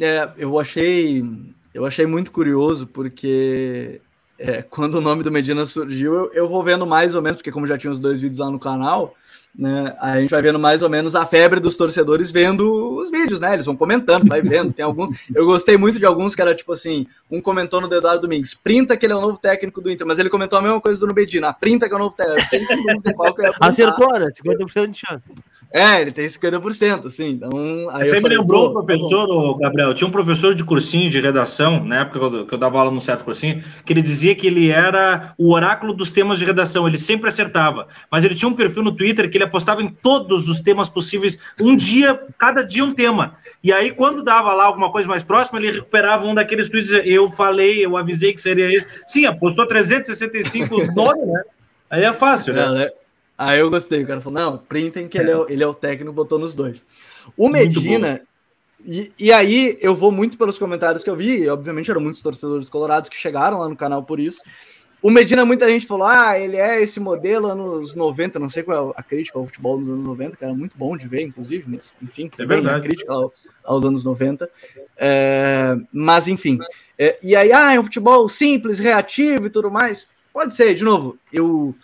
É, eu achei, eu achei muito curioso, porque é, quando o nome do Medina surgiu, eu, eu, vou vendo mais ou menos, porque como já tinha os dois vídeos lá no canal, né? A gente vai vendo mais ou menos a febre dos torcedores vendo os vídeos, né? Eles vão comentando, vai vendo. Tem alguns. Eu gostei muito de alguns que era tipo assim: um comentou no Eduardo Domingues, printa que ele é o novo técnico do Inter, mas ele comentou a mesma coisa do Nubedina, printa que é o novo técnico. Acertou, né? 50% de chance. É, ele tem 50%, sim. Então, aí Você me lembrou o professor, tá Gabriel, tinha um professor de cursinho de redação, na época que eu, que eu, dava aula num certo cursinho, que ele dizia que ele era o oráculo dos temas de redação, ele sempre acertava. Mas ele tinha um perfil no Twitter que ele apostava em todos os temas possíveis, um dia, cada dia um tema. E aí, quando dava lá alguma coisa mais próxima, ele recuperava um daqueles tweets, eu falei, eu avisei que seria esse. Sim, apostou 365 nome, né? Aí é fácil, né? né? Aí eu gostei, o cara falou, não, printem que. Ele, é, ele é o técnico, botou nos dois. O Medina, e, e, aí eu vou muito pelos comentários que eu vi, e obviamente eram muitos torcedores colorados que chegaram lá no canal por isso. O Medina, muita gente falou, ah, ele é esse modelo anos 90, não sei qual é a crítica ao futebol nos anos 90, que era muito bom de ver, inclusive, mas enfim, é verdade. a crítica ao, aos anos 90. É, mas enfim, é, e aí, ah, é um futebol simples, reativo e tudo mais. Pode ser, de novo, eu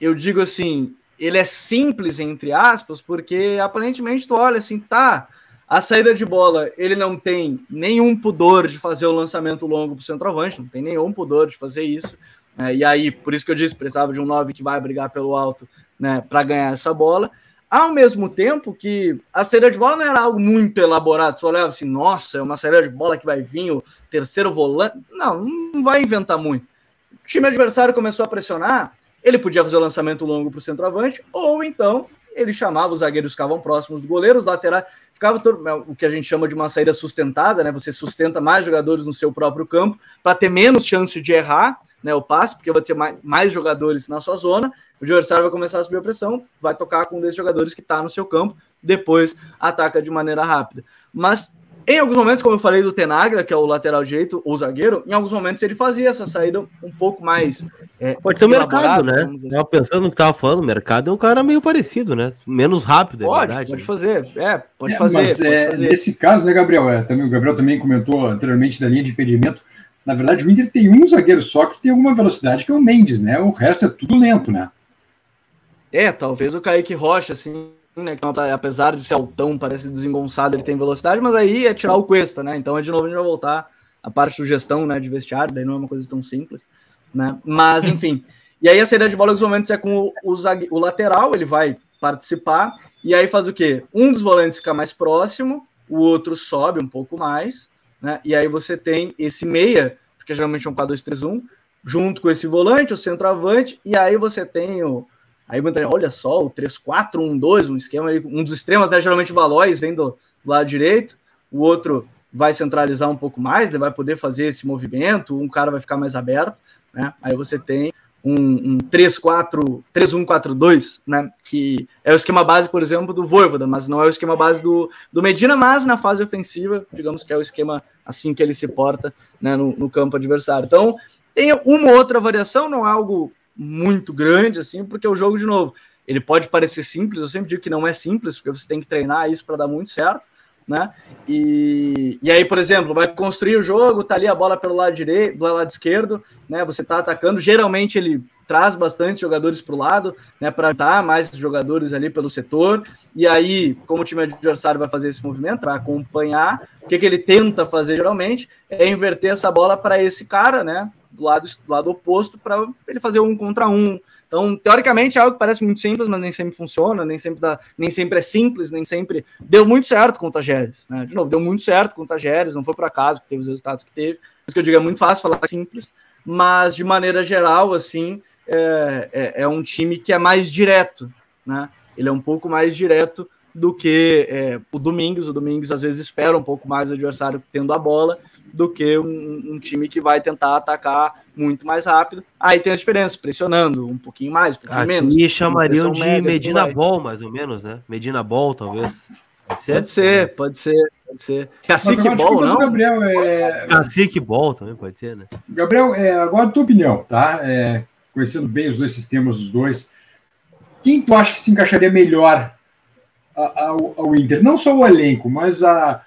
eu digo assim, ele é simples, entre aspas, porque aparentemente tu olha assim, tá, a saída de bola, ele não tem nenhum pudor de fazer o lançamento longo para o centroavante, não tem nenhum pudor de fazer isso. Né? E aí, por isso que eu disse, precisava de um 9 que vai brigar pelo alto né, para ganhar essa bola. Ao mesmo tempo que a saída de bola não era algo muito elaborado. Você olhava assim, nossa, é uma saída de bola que vai vir o terceiro volante. Não, não vai inventar muito. O time adversário começou a pressionar, ele podia fazer o lançamento longo para o centroavante, ou então ele chamava os zagueiros que ficavam próximos do goleiro, os laterais, ficava todo, é, o que a gente chama de uma saída sustentada, né? Você sustenta mais jogadores no seu próprio campo para ter menos chance de errar né, o passe, porque vai ter mais, mais jogadores na sua zona, o adversário vai começar a subir a pressão, vai tocar com um desses jogadores que está no seu campo, depois ataca de maneira rápida. Mas em alguns momentos, como eu falei do Tenagra, que é o lateral direito ou zagueiro, em alguns momentos ele fazia essa saída um pouco mais. É, Pode ser o mercado, né? Assim. Tava pensando no que tava falando, o mercado é um cara meio parecido, né? Menos rápido, é pode, verdade. Pode né? fazer, é, pode é, fazer. Mas, pode é, fazer. Nesse caso, né, Gabriel? É, também, o Gabriel também comentou anteriormente da linha de impedimento. Na verdade, o Inter tem um zagueiro só que tem alguma velocidade, que é o Mendes, né? O resto é tudo lento, né? É, talvez o Kaique Rocha, assim, né? Que tá, apesar de ser altão, parece desengonçado, ele tem velocidade, mas aí é tirar o Cuesta, né? Então, de novo, a gente vai voltar a parte de gestão né, de vestiário, daí não é uma coisa tão simples, né? Mas, enfim. E aí a saída de bola, nos momentos, é com o, o, o lateral, ele vai participar, e aí faz o quê? Um dos volantes fica mais próximo, o outro sobe um pouco mais, né? E aí você tem esse meia, porque geralmente é um 4-2-3-1, junto com esse volante, o centroavante, e aí você tem o, Aí muita olha só, o 3-4-1-2, um esquema, um dos extremos, né, geralmente o Valois vem do, do, lado direito, o outro vai centralizar um pouco mais, ele vai poder fazer esse movimento, um cara vai ficar mais aberto, né? Aí você tem um, um 3-4, 3-1-4-2, né? Que é o esquema base, por exemplo, do Voivoda, mas não é o esquema base do, do Medina, mas na fase ofensiva, digamos que é o esquema assim que ele se porta né, no, no campo adversário. Então, tem uma outra variação, não é algo muito grande, assim, porque o jogo, de novo, ele pode parecer simples, eu sempre digo que não é simples, porque você tem que treinar isso para dar muito certo, né? E, e aí, por exemplo, vai construir o jogo, tá ali a bola pelo lado direito, pelo lado esquerdo, né? Você tá atacando, geralmente ele traz bastante jogadores para o lado, né, para estar mais jogadores ali pelo setor. E aí, como o time adversário vai fazer esse movimento, vai acompanhar, o que, que ele tenta fazer geralmente é inverter essa bola para esse cara, né, do lado, do lado oposto para ele fazer um contra um. Então, teoricamente, é algo que parece muito simples, mas nem sempre funciona, nem sempre, dá, nem sempre é simples, nem sempre deu muito certo com o. Né? De novo, deu muito certo com o não foi por acaso que teve os resultados que teve. Isso que eu digo, é muito fácil falar simples, mas de maneira geral, assim, é, é, é um time que é mais direto, né? Ele é um pouco mais direto do que é, o Domingos. O Domingos às vezes espera um pouco mais o adversário tendo a bola do que um, um, time que vai tentar atacar muito mais rápido. Aí tem as diferenças, pressionando um pouquinho mais, um pouquinho Aqui menos. E chamariam de média, assim, Medina Ball, mais ou menos, né? Medina Ball, talvez. Pode ser, pode ser, pode ser. Pode ser. Cacique Ball, não? Gabriel, é... Cacique Ball também pode ser, né? Gabriel, é, agora a tua opinião, tá? É, conhecendo bem os dois sistemas dos dois, quem tu acha que se encaixaria melhor ao, ao Inter? Não só o elenco, mas a,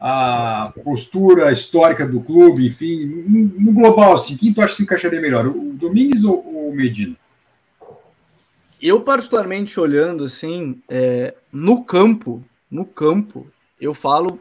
a postura histórica do clube, enfim, no, global, assim, quem tu acha que se encaixaria melhor, o Domingues ou, o Medina? Eu, particularmente, olhando assim, é, no campo, no campo, eu falo,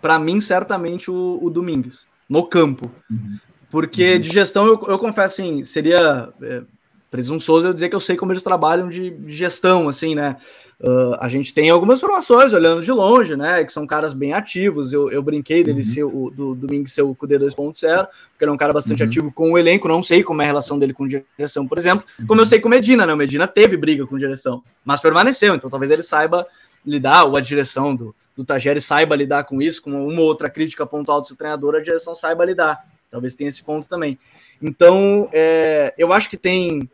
para mim, certamente o, o Domingos, no campo. Uhum. Porque uhum. de gestão, eu, eu confesso assim, seria é, presunçoso eu dizer que eu sei como eles trabalham de, de gestão, assim, né? Uh, a gente tem algumas informações olhando de longe, né? Que são caras bem ativos. Eu, eu brinquei dele uhum. ser o do Domingo ser o QD 2.0, porque ele é um cara bastante uhum. ativo com o elenco. Não sei como é a relação dele com direção, por exemplo. Uhum. Como eu sei com o Medina, né? O Medina teve briga com direção, mas permaneceu. Então talvez ele saiba lidar, ou a direção do, do Tagere saiba lidar com isso, com uma outra crítica pontual do seu treinador, a direção saiba lidar. Talvez tenha esse ponto também. Então, é, eu acho que tem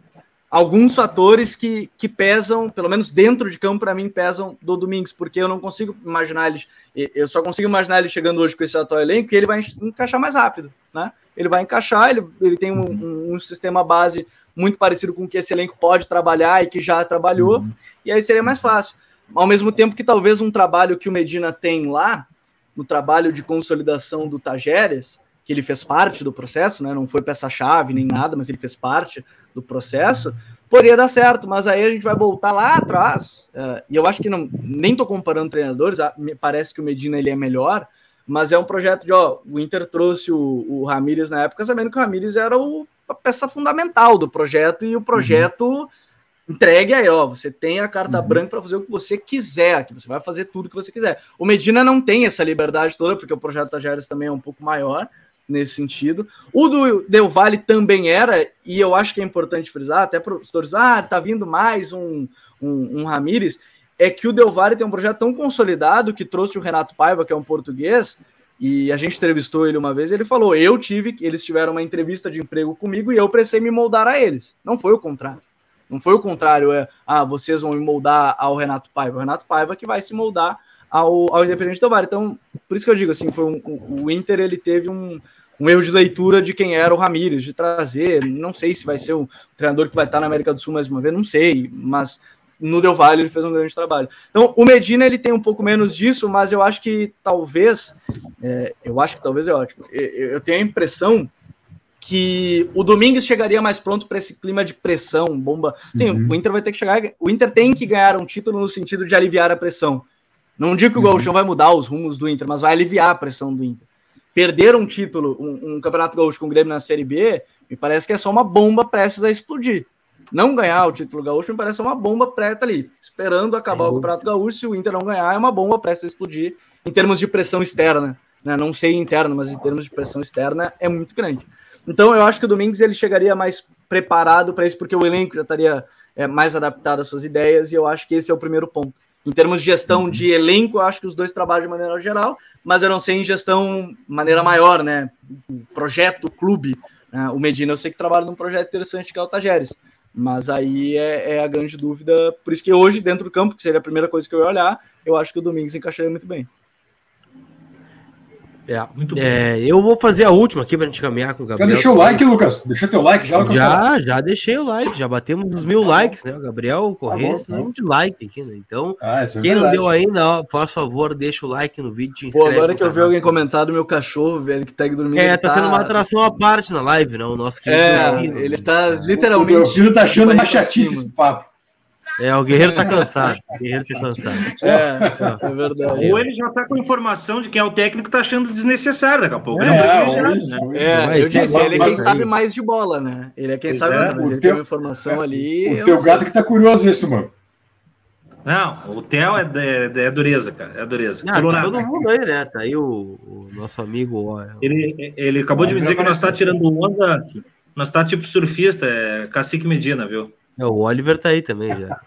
alguns fatores que, que pesam, pelo menos dentro de campo, para mim, pesam do Domingos, porque eu não consigo imaginar ele, eu só consigo imaginar ele chegando hoje com esse atual elenco que ele vai encaixar mais rápido, né? Ele vai encaixar, ele, ele tem um, um, um sistema base muito parecido com o que esse elenco pode trabalhar e que já trabalhou, uhum. e aí seria mais fácil. Ao mesmo tempo que talvez um trabalho que o Medina tem lá, no trabalho de consolidação do Tajeres, que ele fez parte do processo, né? Não foi peça-chave nem nada, mas ele fez parte do processo, poderia dar certo, mas aí a gente vai voltar lá atrás. Uh, e eu acho que não, nem estou comparando treinadores, me parece que o Medina ele é melhor, mas é um projeto de ó, o Inter trouxe o, o Ramires na época, sabendo que o Ramires era o, a peça fundamental do projeto, e o projeto. Uhum entregue aí, ó. Você tem a carta uhum. branca para fazer o que você quiser aqui. Você vai fazer tudo que você quiser. O Medina não tem essa liberdade toda, porque o projeto da Tajeres também é um pouco maior nesse sentido. O do Del Valle também era, e eu acho que é importante frisar, até para os torcedores, ah, tá vindo mais um, um, um Ramires, é que o Del Valle tem um projeto tão consolidado que trouxe o Renato Paiva, que é um português, e a gente entrevistou ele uma vez, ele falou, eu tive, eles tiveram uma entrevista de emprego comigo e eu precisei me moldar a eles. Não foi o contrário. Não foi o contrário, é, ah, vocês vão me moldar ao Renato Paiva. O Renato Paiva que vai se moldar ao, ao Independente do Vale. Então, por isso que eu digo assim, foi um, o Inter ele teve um, um erro de leitura de quem era o Ramires, de trazer. Não sei se vai ser o treinador que vai estar na América do Sul mais uma vez, não sei, mas no Del Valle ele fez um grande trabalho. Então, o Medina ele tem um pouco menos disso, mas eu acho que talvez, é, eu acho que talvez é ótimo. Eu, eu tenho a impressão que o Domingues chegaria mais pronto para esse clima de pressão, bomba. Sim, uhum. o Inter vai ter que chegar. O Inter tem que ganhar um título no sentido de aliviar a pressão. Não digo que o uhum. Gauchão vai mudar os rumos do Inter, mas vai aliviar a pressão do Inter. Perder um título, um, um Campeonato Gaúcho com o Grêmio na Série B, me parece que é só uma bomba prestes a explodir. Não ganhar o título gaúcho me parece uma bomba preta ali, esperando acabar é. o Campeonato Gaúcho. Se o Inter não ganhar, é uma bomba prestes a explodir em termos de pressão externa. Né? Não sei interna, mas em termos de pressão externa é muito grande. Então eu acho que o Domingues ele chegaria mais preparado para isso, porque o elenco já estaria é, mais adaptado às suas ideias, e eu acho que esse é o primeiro ponto. Em termos de gestão de elenco, acho que os dois trabalham de maneira geral, mas eu não sei em gestão de maneira maior, né? Projeto, clube. Né? O Medina eu sei que trabalha num projeto interessante que é o Tajeres. Mas aí é, é, a grande dúvida. Por isso que hoje, dentro do campo, que seria a primeira coisa que eu ia olhar, eu acho que o Domingos encaixaria muito bem. É, muito é, eu vou fazer a última aqui para a gente caminhar com o Gabriel. Já deixou o like, Lucas? Deixou teu like já? Já, já deixei o like, já batemos os mil tá likes, né? O Gabriel Correia, tá de like aqui, né? Então, ah, é quem é não deu ainda, ó, por favor, deixa o like no vídeo. Te Pô, agora que eu vi alguém comentar do meu cachorro, velho, que tá dormindo. É, tá, tá, sendo uma atração à parte na live, não? Né? O nosso querido. É, ele tá literalmente. O meu filho tá achando uma chatice esse papo. É, o Guerreiro tá cansado. O Guerreiro tá cansado. É, é verdade. Ou ele já tá com informação de quem é o técnico tá achando desnecessário daqui a pouco. É, é, isso, né? é eu disse, ele é quem sabe mais de bola, né? Ele é quem é, sabe mais, mas ele teu, tem uma informação ali. O teu gato que tá curioso nisso, mano. Não, o Theo é, é, é, dureza, cara. É dureza. Ah, tá todo mundo aí, né? Tá aí o, o nosso amigo. Ó, ele, ele acabou de me dizer que nós tá tirando onda. Nós tá tipo surfista, é Cacique Medina, viu? É, o Oliver tá aí também já.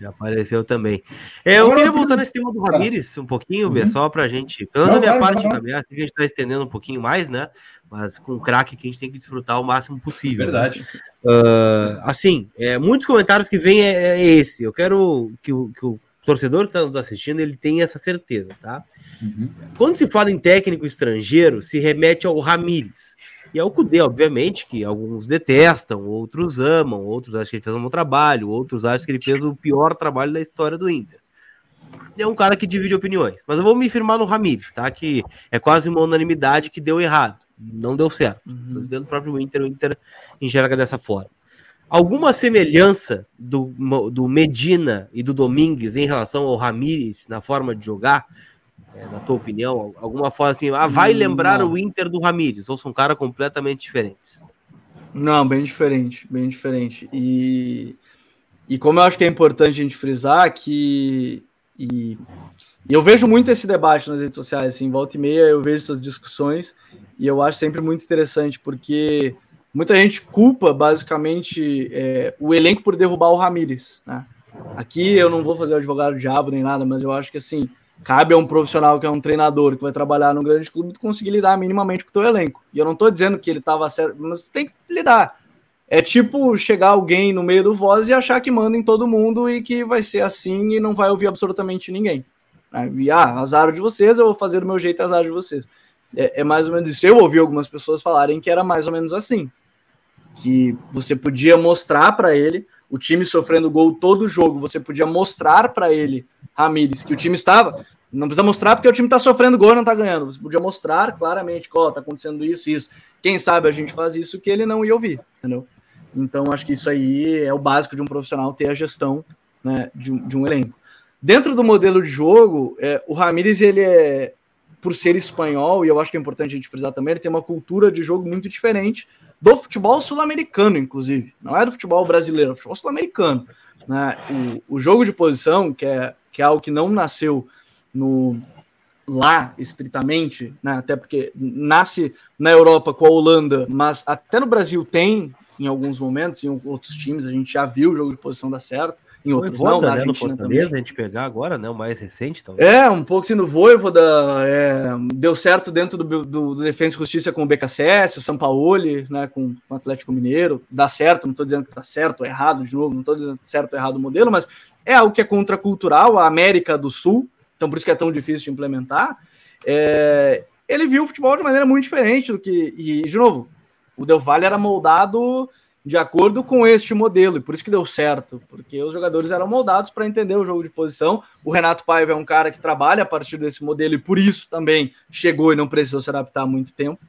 já apareceu também. É, eu queria voltar nesse tema do Ramires um pouquinho, uhum. só pra gente, pelo menos a minha parte, caminhar, que a gente tá estendendo um pouquinho mais, né? Mas com o craque que a gente tem que desfrutar o máximo possível. Né? Verdade. Né? Uh, assim, é, muitos comentários que vêm é, é, esse. Eu quero que o, que o torcedor que está nos assistindo ele tenha essa certeza, tá? Uhum. Quando se fala em técnico estrangeiro, se remete ao Ramires. E é o Cudê, obviamente, que alguns detestam, outros amam, outros acham que ele fez um bom trabalho, outros acham que ele fez o pior trabalho da história do Inter. É um cara que divide opiniões. Mas eu vou me firmar no Ramires, tá? Que é quase uma unanimidade que deu errado. Não deu certo. Uhum. Dentro do próprio Inter, o Inter enxerga dessa forma. Alguma semelhança do, do Medina e do Domingues em relação ao Ramires na forma de jogar? É, na tua opinião? Alguma forma assim, ah, vai lembrar não. o Inter do Ramires, ou são caras completamente diferentes? Não, bem diferente, bem diferente. E, e como eu acho que é importante a gente frisar que. E, e eu vejo muito esse debate nas redes sociais, assim, volta e meia eu vejo essas discussões e eu acho sempre muito interessante, porque muita gente culpa basicamente é, o elenco por derrubar o Ramires. Né? Aqui eu não vou fazer o advogado diabo nem nada, mas eu acho que assim cabe a um profissional que é um treinador que vai trabalhar num grande clube conseguir lidar minimamente com o teu elenco. E eu não estou dizendo que ele estava certo, mas tem que lidar. É tipo chegar alguém no meio do voz e achar que manda em todo mundo e que vai ser assim e não vai ouvir absolutamente ninguém. E, ah, azar de vocês, eu vou fazer do meu jeito, azar de vocês. É, é mais ou menos isso. Eu ouvi algumas pessoas falarem que era mais ou menos assim que você podia mostrar para ele o time sofrendo gol todo jogo, você podia mostrar para ele, Ramires, que o time estava. Não precisa mostrar porque o time está sofrendo gol e não está ganhando. Você podia mostrar claramente que está acontecendo isso e isso. Quem sabe a gente faz isso que ele não ia ouvir, entendeu? Então acho que isso aí é o básico de um profissional ter a gestão né, de, um, de um elenco. Dentro do modelo de jogo, é, o Ramires ele é, por ser espanhol, e eu acho que é importante a gente frisar também, ele tem uma cultura de jogo muito diferente do futebol sul-americano, inclusive. Não é do futebol brasileiro, é do futebol sul-americano. Né? O, o jogo de posição, que é, que é algo que não nasceu no lá estritamente, né? até porque nasce na Europa com a Holanda, mas até no Brasil tem em alguns momentos, em outros times a gente já viu o jogo de posição dar certo em outros Voivoda, não, na né, Argentina também. a gente pegar agora, né, o mais recente, talvez. É, um pouco assim no Voivoda, é, deu certo dentro do, do, do Defesa e Justiça com o BKSS, o Sampaoli, né, com, com o Atlético Mineiro, dá certo, não estou dizendo que está certo ou errado de novo, não estou dizendo certo ou errado o modelo, mas é algo que é contracultural, a América do Sul, então por isso que é tão difícil de implementar, é, ele viu o futebol de maneira muito diferente do que, e de novo, o Del Valle era moldado de acordo com este modelo, e por isso que deu certo, porque os jogadores eram moldados para entender o jogo de posição. O Renato Paiva é um cara que trabalha a partir desse modelo e por isso também chegou e não precisou se adaptar há muito tempo.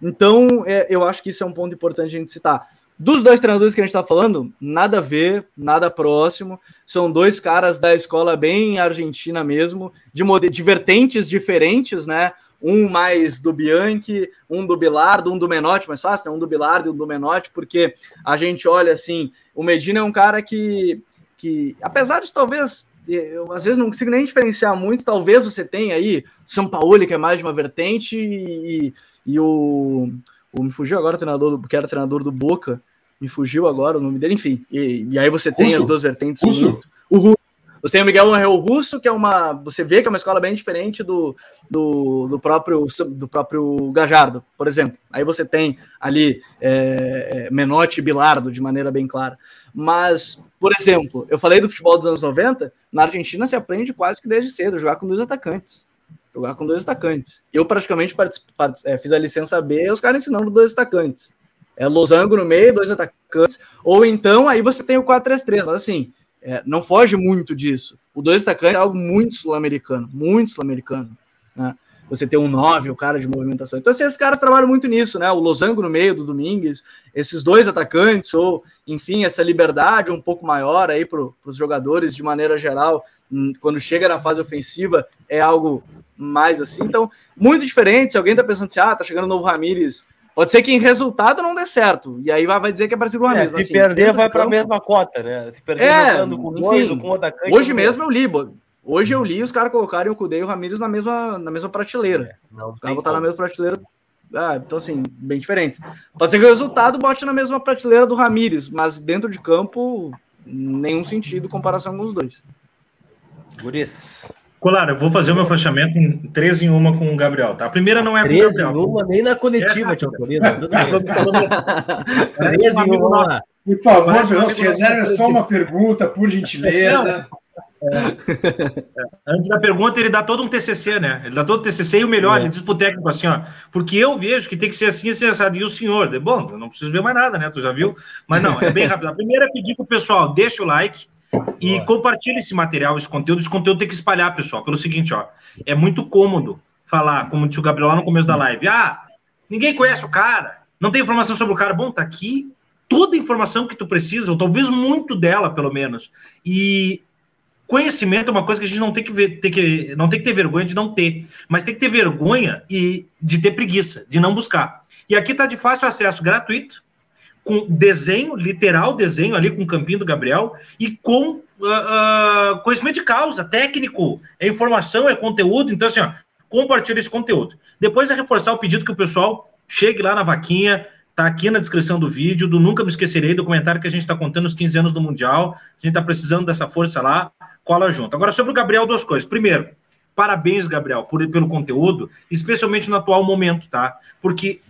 Então, é, eu acho que isso é um ponto importante a gente citar. Dos dois treinadores que a gente está falando, nada a ver, nada próximo. São dois caras da escola bem argentina mesmo, de, de vertentes diferentes, né? Um mais do Bianchi, um do Bilardo, um do Menotti, mais fácil, né? um do Bilardo e um do Menotti, porque a gente olha assim, o Medina é um cara que, que apesar de talvez, eu às vezes não consigo nem diferenciar muito, talvez você tenha aí São Paulo, que é mais de uma vertente, e, e o, o, me fugiu agora o treinador, do, que era treinador do Boca, me fugiu agora o nome dele, enfim, e, e aí você tem Russo. as duas vertentes. Russo. Muito, o Russo, você tem o Miguel Angel Russo, que é uma. Você vê que é uma escola bem diferente do, do, do próprio, do próprio Gajardo, por exemplo. Aí você tem ali é, é, Menotti e Bilardo, de maneira bem clara. Mas, por exemplo, eu falei do futebol dos anos 90, na Argentina se aprende quase que desde cedo, jogar com dois atacantes. Jogar com dois atacantes. Eu praticamente é, fiz a licença B e os caras ensinando dois atacantes. É losango no meio, dois atacantes. Ou então, aí você tem o 4-3-3. Mas assim, é, não foge muito disso. O dois destacantes é algo muito sul-americano, muito sul-americano. Né? Você tem um 9, o cara de movimentação. Então, assim, esses caras trabalham muito nisso, né? O Losango no meio do Domingues, esses dois atacantes, ou, enfim, essa liberdade um pouco maior aí para os jogadores de maneira geral, hum, quando chega na fase ofensiva, é algo mais assim. Então, muito diferente. Se alguém está pensando assim, ah, tá chegando o novo Ramires Pode ser que em resultado não dê certo. E aí vai, dizer que é a é, mesma. Se assim, perder, vai para a mesma cota, né? Se perder é, jogando com dois ou com atacante. Hoje mesmo eu li, Hoje eu li os caras colocarem o Cudê e o Ramires na mesma, na mesma prateleira. É, não, os caras botaram na mesma prateleira. Ah, então, assim, bem diferentes. Pode ser que o resultado bote na mesma prateleira do Ramires, mas dentro de campo, nenhum sentido comparação com os dois. Guris, Colar, eu vou fazer o meu fechamento em três em uma com o Gabriel, tá? A primeira não é três com o Gabriel. em uma, nem na coletiva, Tio Corino. Três em uma. Por favor, Belão, se reserve só uma pergunta, por gentileza. É. É. Antes da pergunta, ele dá todo um TCC, né? Ele dá todo o TCC e o melhor, é. ele diz pro técnico assim, ó, porque eu vejo que tem que ser assim, assim, assado. E o senhor, bom, eu não preciso ver mais nada, né? Tu já viu? Mas não, é bem rápido. A primeira é pedir pro pessoal, deixa o like, e Boa. compartilhe esse material, esse conteúdo. Esse conteúdo tem que espalhar, pessoal, pelo seguinte, ó. É muito cômodo falar, como disse o Gabriel lá no começo da live. Ah, ninguém conhece o cara, não tem informação sobre o cara. Bom, tá aqui toda a informação que tu precisa, ou talvez muito dela, pelo menos. E conhecimento é uma coisa que a gente não tem que ver, tem que, não tem que ter vergonha de não ter, mas tem que ter vergonha e de ter preguiça, de não buscar. E aqui tá de fácil acesso, gratuito com desenho, literal desenho ali com o campinho do Gabriel e com uh, uh, conhecimento de causa, técnico, é informação, é conteúdo. Então, assim, ó, compartilha esse conteúdo. Depois é reforçar o pedido que o pessoal chegue lá na vaquinha, tá aqui na descrição do vídeo, do Nunca Me Esquecerei, do comentário que a gente está contando os 15 anos do Mundial. A gente está precisando dessa força lá, cola junto. Agora, sobre o Gabriel, duas coisas. Primeiro, parabéns, Gabriel, por, pelo conteúdo, especialmente no atual momento, tá? Porque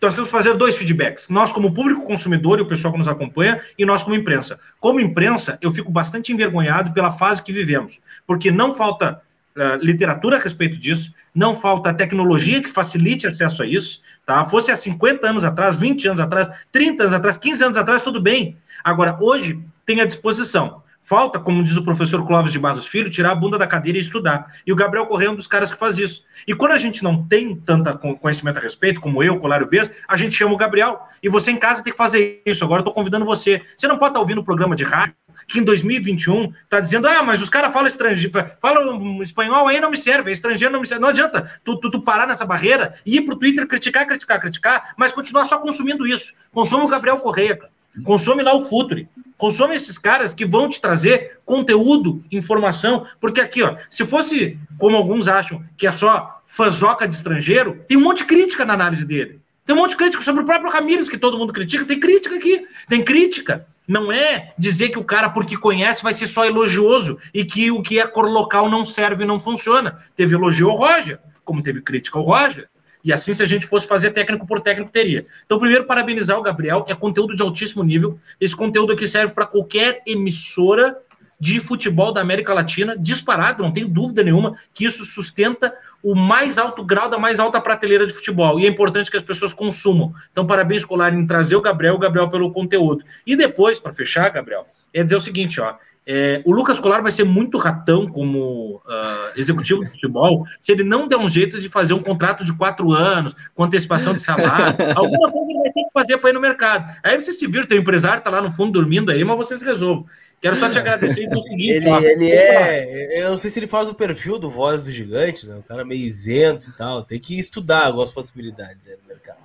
nós temos que fazer dois feedbacks. Nós, como público consumidor e o pessoal que nos acompanha, e nós, como imprensa. Como imprensa, eu fico bastante envergonhado pela fase que vivemos, porque não falta uh, literatura a respeito disso, não falta tecnologia que facilite acesso a isso. Tá? Fosse há 50 anos atrás, 20 anos atrás, 30 anos atrás, 15 anos atrás, tudo bem. Agora, hoje, tem à disposição. Falta, como diz o professor Clóvis de Barros Filho, tirar a bunda da cadeira e estudar. E o Gabriel Correia é um dos caras que faz isso. E quando a gente não tem tanta conhecimento a respeito, como eu, Colário Bez, a gente chama o Gabriel. E você em casa tem que fazer isso. Agora eu estou convidando você. Você não pode estar ouvindo o programa de rádio que em 2021 está dizendo, ah, mas os caras falam estrangeiro, falam espanhol aí não me serve, é estrangeiro não me serve. Não adianta tu, tu, tu parar nessa barreira e ir para o Twitter criticar, criticar, criticar, mas continuar só consumindo isso. Consome o Gabriel Correia, cara. Consome lá o Futre. Consome esses caras que vão te trazer conteúdo, informação, porque aqui, ó, se fosse como alguns acham que é só fanzoca de estrangeiro, tem um monte de crítica na análise dele. Tem um monte de crítica sobre o próprio Ramires, que todo mundo critica. Tem crítica aqui, tem crítica. Não é dizer que o cara, porque conhece, vai ser só elogioso e que o que é cor local não serve e não funciona. Teve elogio ao Roger, como teve crítica ao Roger. E assim, se a gente fosse fazer técnico por técnico, teria. Então, primeiro, parabenizar o Gabriel. É conteúdo de altíssimo nível. Esse conteúdo aqui serve para qualquer emissora de futebol da América Latina, disparado, não tenho dúvida nenhuma que isso sustenta o mais alto grau da mais alta prateleira de futebol. E é importante que as pessoas consumam. Então, parabéns, Colar, em trazer o Gabriel, o Gabriel pelo conteúdo. E depois, para fechar, Gabriel, é dizer o seguinte, ó. É, o Lucas Colar vai ser muito ratão como uh, executivo de futebol se ele não der um jeito de fazer um contrato de quatro anos, com antecipação de salário. alguma coisa ele vai ter que fazer para ir no mercado. Aí você se vira, teu empresário está lá no fundo dormindo aí, mas vocês resolvem. Quero só te agradecer e conseguir. Ele, ele é. Eu não sei se ele faz o perfil do Voz do Gigante, né? Um cara meio isento e tal. Tem que estudar algumas possibilidades aí no mercado.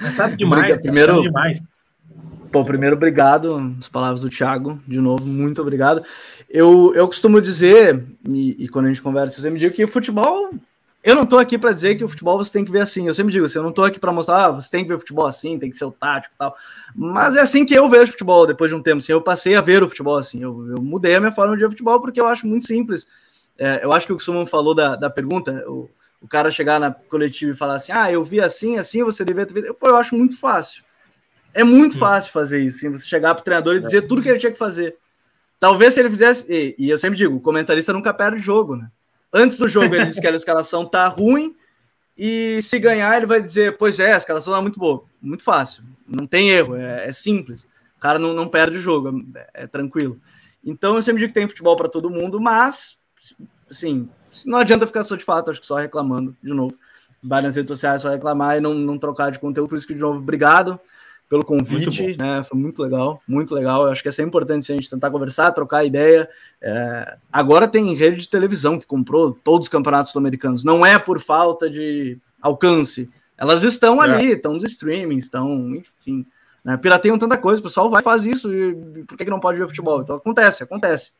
Mas tá demais, primeiro, demais. Pô, primeiro, obrigado. As palavras do Thiago, de novo, muito obrigado. Eu, eu costumo dizer, e, e quando a gente conversa, eu sempre digo que futebol. Eu não tô aqui para dizer que o futebol você tem que ver assim. Eu sempre digo assim, eu não tô aqui para mostrar, ah, você tem que ver futebol assim, tem que ser o tático e tal. Mas é assim que eu vejo futebol depois de um tempo. Assim, eu passei a ver o futebol assim. Eu, eu mudei a minha forma de ver futebol porque eu acho muito simples. É, eu acho que o que o Suman falou da, da pergunta, o, o cara chegar na coletiva e falar assim, ah, eu vi assim, assim, você devia ter visto. Pô, eu acho muito fácil. É muito fácil fazer isso, assim, você chegar para o treinador e dizer tudo que ele tinha que fazer. Talvez se ele fizesse, e, e, eu sempre digo, o comentarista nunca perde jogo, né? Antes do jogo ele diz que a escalação tá ruim e se ganhar ele vai dizer, pois é, a escalação tá muito boa. Muito fácil, não tem erro, é, é simples. O cara não, não perde o jogo, é, é tranquilo. Então eu sempre digo que tem futebol para todo mundo, mas, assim, não adianta ficar só de fato, acho que só reclamando, de novo. Vai nas redes sociais só reclamar e não, não trocar de conteúdo, por isso que, de novo, obrigado pelo convite, né? Foi muito legal, muito legal. Eu acho que é sempre importante a gente tentar conversar, trocar ideia. É... Agora tem rede de televisão que comprou todos os campeonatos sul-americanos. Não é por falta de alcance. Elas estão é. ali, estão nos streamings, estão, enfim. Né? Pirateiam tanta coisa, o pessoal vai fazer isso. E por que, que não pode ver futebol? Então acontece, acontece.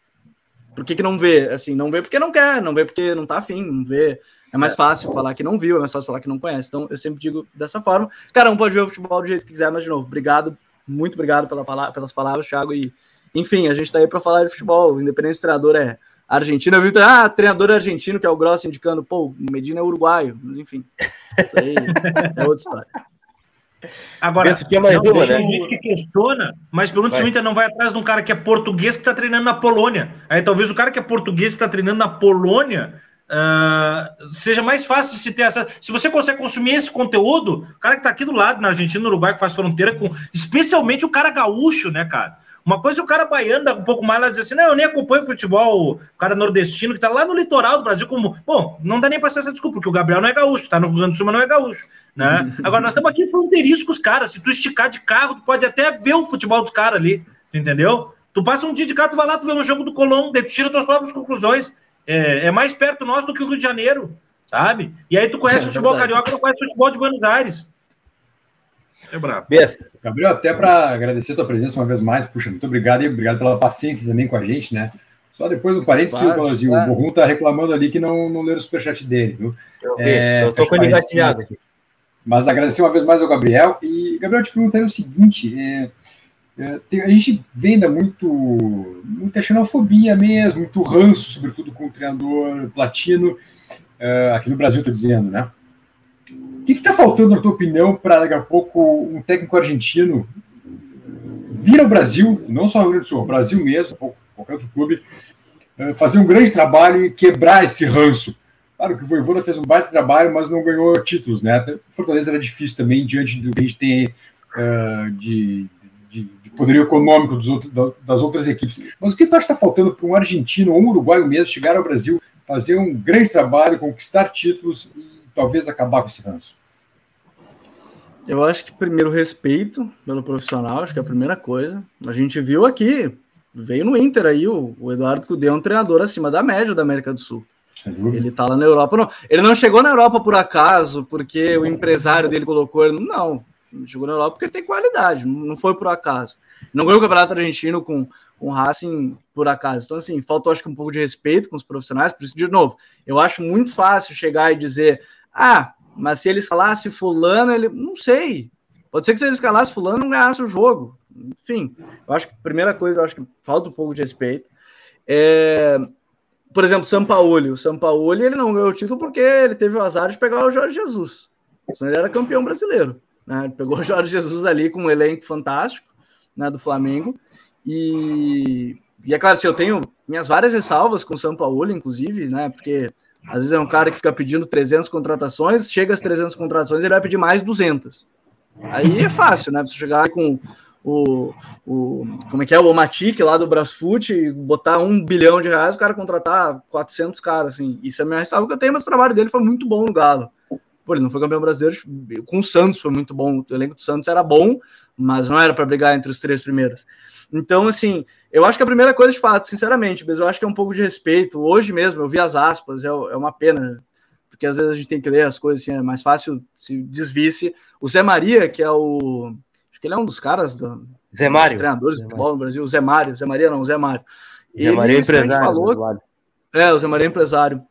Por que, que não vê? Assim, não vê porque não quer, não vê porque não tá afim, não vê é mais fácil falar que não viu, é mais fácil falar que não conhece. Então, eu sempre digo dessa forma. Cada um pode ver o futebol do jeito que quiser, mas, de novo, obrigado, muito obrigado pela palavra, pelas palavras, Thiago. E, enfim, a gente está aí para falar de futebol. Independente se o treinador é argentino. Eu vi, ah, treinador argentino, que é o Grosso, indicando, pô, o Medina é uruguaio. Mas, enfim, isso aí é outra história. Agora, Esse aqui é mais não, uma, né? gente que questiona, mas pergunta se o Inter não vai atrás de um cara que é português que está treinando na Polônia. Aí talvez o cara que é português que está treinando na Polônia Uh, seja mais fácil de se ter essa. Se você consegue consumir esse conteúdo, o cara que está aqui do lado, na Argentina, no Uruguai, que faz fronteira com. Especialmente o cara gaúcho, né, cara? Uma coisa é o cara baiano, um pouco mais lá, dizer assim: não, eu nem acompanho futebol, o cara nordestino que está lá no litoral do Brasil, como. Bom, não dá nem para ser essa desculpa, porque o Gabriel não é gaúcho, tá no Rio Grande do Sul, mas não é gaúcho, né? Agora, nós estamos aqui fronteiriços com os caras. Se tu esticar de carro, tu pode até ver o futebol dos caras ali, entendeu? Tu passa um dia de carro, tu vai lá, tu vê um jogo do Colombo, daí tu tira tuas próprias conclusões é, é, mais perto nosso do que o Rio de Janeiro, sabe? E aí tu conhece é, o futebol verdade. carioca, não conhece o futebol de Buenos Aires. É brabo. Gabriel, até para agradecer a tua presença uma vez mais, puxa, muito obrigado e obrigado pela paciência também com a gente, né? Só depois do parênteses, o Borrum tá reclamando ali que não, não leram o superchat dele, viu? Eu, é, eu tô com ele aqui. Mas agradecer uma vez mais ao Gabriel. E, Gabriel, te perguntando o seguinte: é, é, tem, a gente venda muito, muita xenofobia mesmo, muito ranço, sobretudo com o treinador platino, é, aqui no Brasil, estou dizendo, né? O que está faltando, na tua opinião, para daqui a pouco um técnico argentino vir ao Brasil, não só no Rio Grande do Sul, ao Brasil mesmo, qualquer outro clube, é, fazer um grande trabalho e quebrar esse ranço? Claro que o Voivoda fez um baita trabalho, mas não ganhou títulos, né? Fortaleza era difícil também, diante do que a gente tem uh, de, poderio econômico outros, das outras equipes. Mas o que que está faltando para um argentino ou um uruguaio mesmo chegar ao Brasil, fazer um grande trabalho, conquistar títulos e talvez acabar com esse ranço? Eu acho que primeiro respeito pelo profissional, acho que é a primeira coisa. A gente viu aqui, veio no Inter aí, o, o Eduardo Cudê é um treinador acima da média da América do Sul. Ele tá lá na Europa. Não, ele não chegou na Europa por acaso, porque o empresário dele colocou ele. Não. Ele chegou na Europa porque ele tem qualidade, não foi por acaso. Não ganhou o Campeonato Argentino com, com o Racing por acaso. Então, assim, faltou acho que um pouco de respeito com os profissionais. Por isso, de novo, eu acho muito fácil chegar e dizer: ah, mas se ele escalasse Fulano, ele. Não sei. Pode ser que se ele escalasse Fulano, não ganhasse o jogo. Enfim, eu acho que, primeira coisa, eu acho que falta um pouco de respeito. É, por exemplo, São Paulo. O São Paulo ele não ganhou o título porque ele teve o azar de pegar o Jorge Jesus. Senão ele era campeão brasileiro. Né? Ele pegou o Jorge Jesus ali com um elenco fantástico né, do Flamengo. E, e é claro, se assim, eu tenho minhas várias ressalvas com o São Paulo, inclusive, né? Porque às vezes é um cara que fica pedindo 300 contratações, chega às 300 contratações, ele vai pedir mais 200. Aí é fácil, né? Você chegar com o, o como é que é, o Omatic lá do Brasfoot botar um bilhão de reais, o cara contratar 400 caras, assim. Isso é minha ressalva que eu tenho, mas o trabalho dele foi muito bom no Galo. Pô, ele não foi campeão brasileiro, com o Santos foi muito bom, o elenco do Santos era bom, mas não era para brigar entre os três primeiros. Então, assim, eu acho que a primeira coisa, de fato, sinceramente, mas eu acho que é um pouco de respeito. Hoje mesmo, eu vi as aspas, é, é uma pena, porque às vezes a gente tem que ler as coisas, assim, é mais fácil se desvisse. O Zé Maria, que é o que ele é um dos caras do, Zé Mário. treinadores de futebol no Brasil, o Zé Mário, Zé Maria não, Zé Mário. Zé Maria é empresário. Falou, é, o Zé Maria é empresário.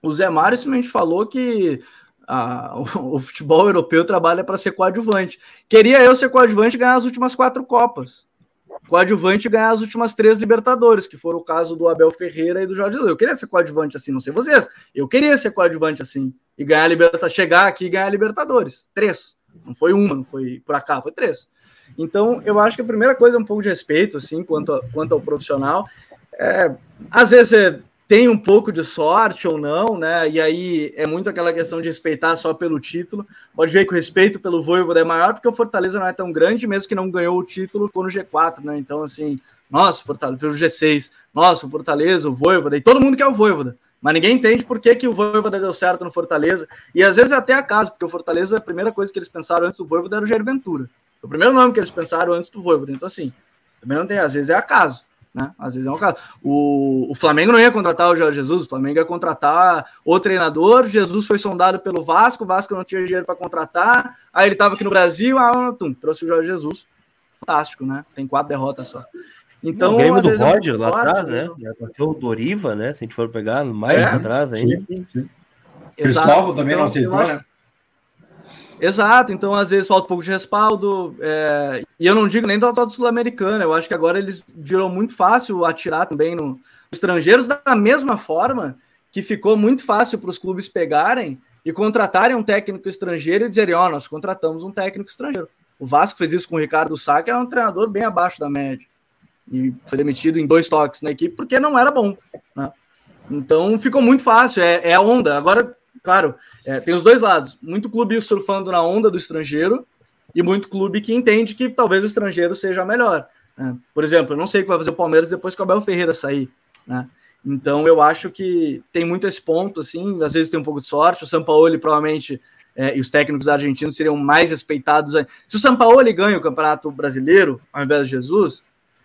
O Zé Mário simplesmente falou que a, o, o, futebol europeu trabalha para ser coadjuvante. Queria eu ser coadjuvante e ganhar as últimas quatro Copas. Coadjuvante e ganhar as últimas três Libertadores, que foram o caso do Abel Ferreira e do Jorge Jesus. Eu queria ser coadjuvante assim, não sei vocês. Eu queria ser coadjuvante assim e ganhar Libertadores, chegar aqui e ganhar Libertadores. Três. Não foi uma, não foi por acaso, foi três. Então, eu acho que a primeira coisa é um pouco de respeito, assim, quanto, a, quanto ao profissional. É, às vezes você tem um pouco de sorte ou não, né? E aí é muito aquela questão de respeitar só pelo título. Pode ver que o respeito pelo Voivoda é maior, porque o Fortaleza não é tão grande, mesmo que não ganhou o título, ficou no G4, né? Então, assim, nossa, Fortaleza, o G6, nossa, o Fortaleza, o Voivoda, e todo mundo quer o Voivoda. Mas ninguém entende por que, que o Voivoda deu certo no Fortaleza. E às vezes é até acaso, porque o Fortaleza, a primeira coisa que eles pensaram antes do Voivoda era o Jair Ventura. O primeiro nome que eles pensaram antes do Voivoda. Então, assim, também não tem, às vezes é acaso. Né? Às vezes é um caso. O, o Flamengo não ia contratar o Jorge Jesus, o Flamengo ia contratar o treinador. Jesus foi sondado pelo Vasco, o Vasco não tinha dinheiro para contratar. Aí ele estava aqui no Brasil, ah, tum, trouxe o Jorge Jesus. Fantástico, né? Tem quatro derrotas só. Então, o Grêmio do é Roger é lá atrás, né? Já passou o Doriva, né? Se a gente for pegar mais é, atrás ainda. Sim, sim. Cristóvão também então, não aceitou, né? Exato, então às vezes falta um pouco de respaldo. É... E eu não digo nem do do sul-americano, eu acho que agora eles virou muito fácil atirar também no estrangeiros, da mesma forma que ficou muito fácil para os clubes pegarem e contratarem um técnico estrangeiro e dizerem: Ó, oh, nós contratamos um técnico estrangeiro. O Vasco fez isso com o Ricardo Sá, que era um treinador bem abaixo da média. E foi demitido em dois toques na equipe porque não era bom. Né? Então ficou muito fácil, é, é onda. Agora claro, é, tem os dois lados. Muito clube surfando na onda do estrangeiro e muito clube que entende que talvez o estrangeiro seja melhor. Né? Por exemplo, eu não sei o que vai fazer o Palmeiras depois que o Abel Ferreira sair. Né? Então eu acho que tem muito esse ponto, assim, às vezes tem um pouco de sorte. O São Paulo provavelmente é, e os técnicos argentinos seriam mais respeitados. Se o São Paulo ganha o Campeonato Brasileiro ao invés de Jesus,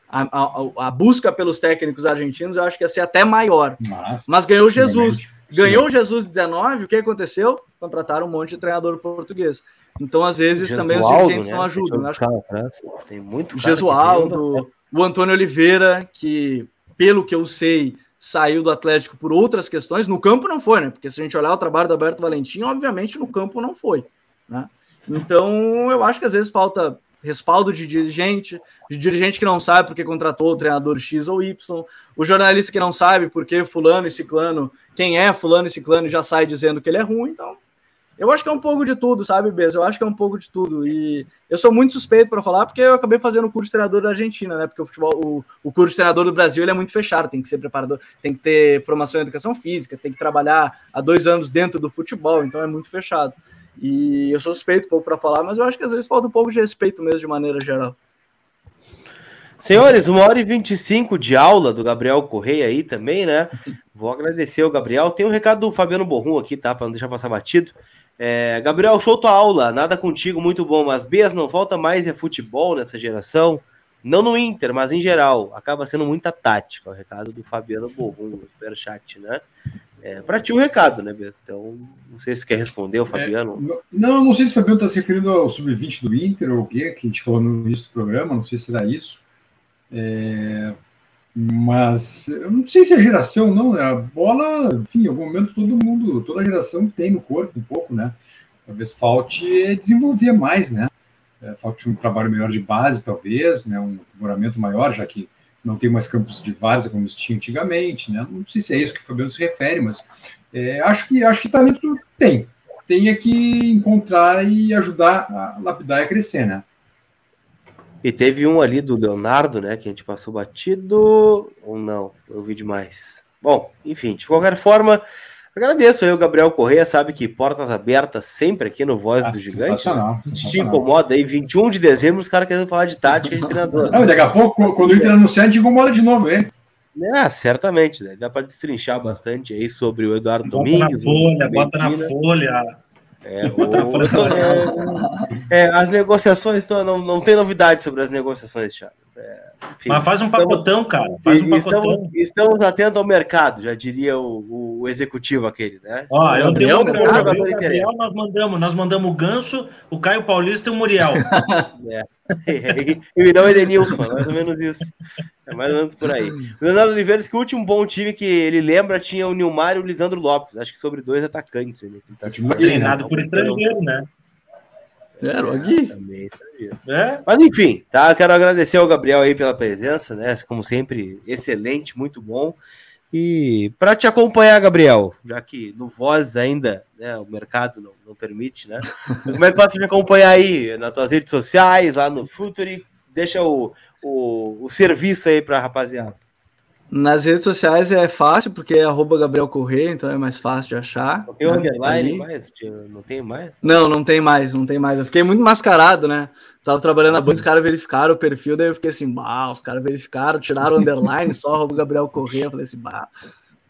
a, a, a busca pelos técnicos argentinos eu acho que ia ser até maior. Mas, Mas ganhou Jesus. Ganhou o Jesus 19, o que aconteceu? Contrataram um monte de treinador português. Então, às vezes, também os dirigentes né? não ajudam. Né? Tem muito. O Gesualdo, o Antônio Oliveira, que, pelo que eu sei, saiu do Atlético por outras questões. No campo não foi, né? Porque se a gente olhar o trabalho do Alberto Valentim, obviamente no campo não foi. Né? Então, eu acho que às vezes falta respaldo de dirigente, de dirigente que não sabe porque contratou o treinador X ou Y, o jornalista que não sabe porque fulano e ciclano, quem é fulano e ciclano já sai dizendo que ele é ruim, então eu acho que é um pouco de tudo, sabe, Bez? Eu acho que é um pouco de tudo. E eu sou muito suspeito para falar, porque eu acabei fazendo o curso de treinador da Argentina, né? Porque o futebol, o, o curso de treinador do Brasil ele é muito fechado, tem que ser preparador, tem que ter formação em educação física, tem que trabalhar há dois anos dentro do futebol, então é muito fechado. E eu sou suspeito um pouco para falar, mas eu acho que às vezes falta um pouco de respeito mesmo de maneira geral. Senhores, uma hora e 25 de aula do Gabriel Correia aí também, né? Vou agradecer o Gabriel. Tem um recado do Fabiano Borrum aqui, tá? Para não deixar passar batido. É, Gabriel, show tua aula, nada contigo, muito bom, mas Bias não falta mais é futebol nessa geração, não no Inter, mas em geral, acaba sendo muita tática, o recado do Fabiano Borrum, no superchat, né? É, para ti o um recado, né? Então, não sei se quer responder o é, Fabiano. É, não, não sei se o Fabiano está se referindo ao sub-20 do Inter ou o quê, que a gente falou no início do programa, não sei se será isso. É, mas eu não sei se é geração, não. Né? A bola, enfim, em algum momento todo mundo, toda geração tem no corpo um pouco, né? Talvez falte desenvolver mais, né? É, falte um trabalho melhor de base, talvez, né? Um aprimoramento maior, já que não tem mais campos de várzea como tinha antigamente, né? Não sei se é isso que o Fabiano se refere, mas é, acho que acho que talento tem. Tem é que encontrar e ajudar a lapidar e a crescer, né? E teve um ali do Leonardo, né? Que a gente passou batido. Ou não? Eu vi demais. Bom, enfim, de qualquer forma, agradeço aí o Gabriel Correia, sabe que portas abertas sempre aqui no Voz do Gigante. Sensacional, sensacional. Te incomoda aí, 21 de dezembro, os caras querendo falar de tática de treinador. Não, daqui a pouco, quando o Inter anunciar, a gente incomoda de novo, hein? Ah, certamente, né? Dá para destrinchar bastante aí sobre o Eduardo bota Domingues. Na folha, bota na folha. É, o... é, as negociações, não, não tem novidade sobre as negociações, Thiago. É, enfim, Mas faz um estamos, pacotão, cara. Faz um estamos, pacotão. estamos atentos ao mercado, já diria o, o executivo aquele, né? Ó, mercado, Gabriel, nós mandamos, nós mandamos o Ganso, o Caio Paulista e o Muriel. é. e o Edenilson, mais ou menos isso. É mais ou menos por aí. O Leonardo Oliveira disse que o último bom time que ele lembra tinha o Nilmar e o Lisandro Lopes. Acho que sobre dois atacantes. Ele tá treinado por estrangeiro, né? É, Logui. É, é. Mas enfim, tá? Quero agradecer ao Gabriel aí pela presença, né? Como sempre, excelente, muito bom. E para te acompanhar, Gabriel, já que no Voz ainda né, o mercado não, não permite, né? Como é que posso me acompanhar aí nas tuas redes sociais, lá no Futuri? Deixa o, o, o serviço aí para a rapaziada. Nas redes sociais é fácil, porque é arroba Gabriel Corrêa, então é mais fácil de achar. Não tem né? underline mais? Não tem mais? Não, não tem mais, não tem mais. Eu fiquei muito mascarado, né? Tava trabalhando na banca, os caras verificaram o perfil, daí eu fiquei assim, bah, os caras verificaram, tiraram o underline, só arroba Gabriel Corrêa. Eu falei assim, bah.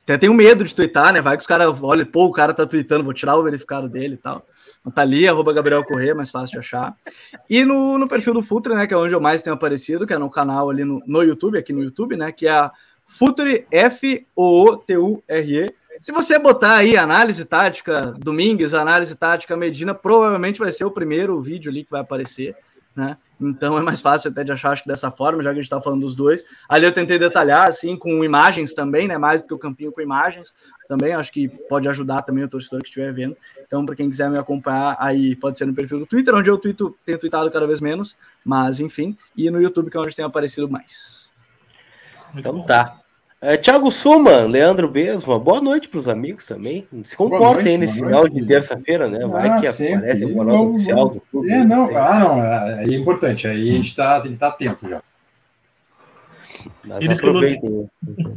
Até tenho medo de twittar, né? Vai que os caras olham, pô, o cara tá tweetando, vou tirar o verificado dele e tal. Então tá ali, arroba Gabriel Corrêa, mais fácil de achar. E no, no perfil do Futre, né, que é onde eu mais tenho aparecido, que é no canal ali no, no YouTube, aqui no YouTube, né, que é a Futuri, F-O-O-T-U-R-E. Se você botar aí análise tática Domingues, análise tática Medina, provavelmente vai ser o primeiro vídeo ali que vai aparecer, né? Então é mais fácil até de achar, acho que dessa forma, já que a gente está falando dos dois. Ali eu tentei detalhar, assim, com imagens também, né? Mais do que o campinho com imagens também, acho que pode ajudar também o torcedor que estiver vendo. Então, para quem quiser me acompanhar, aí pode ser no perfil do Twitter, onde eu tuito, tenho tweetado cada vez menos, mas enfim, e no YouTube, que é onde tem aparecido mais. Então tá. É, Thiago Suman, Leandro Besma, boa noite para os amigos também. Se comportem aí nesse final noite. de terça-feira, né? Vai ah, que aparece o canal oficial do clube. É, não, ah, não, é, é importante. Aí a gente está tá atento já. Mas eles aproveitem.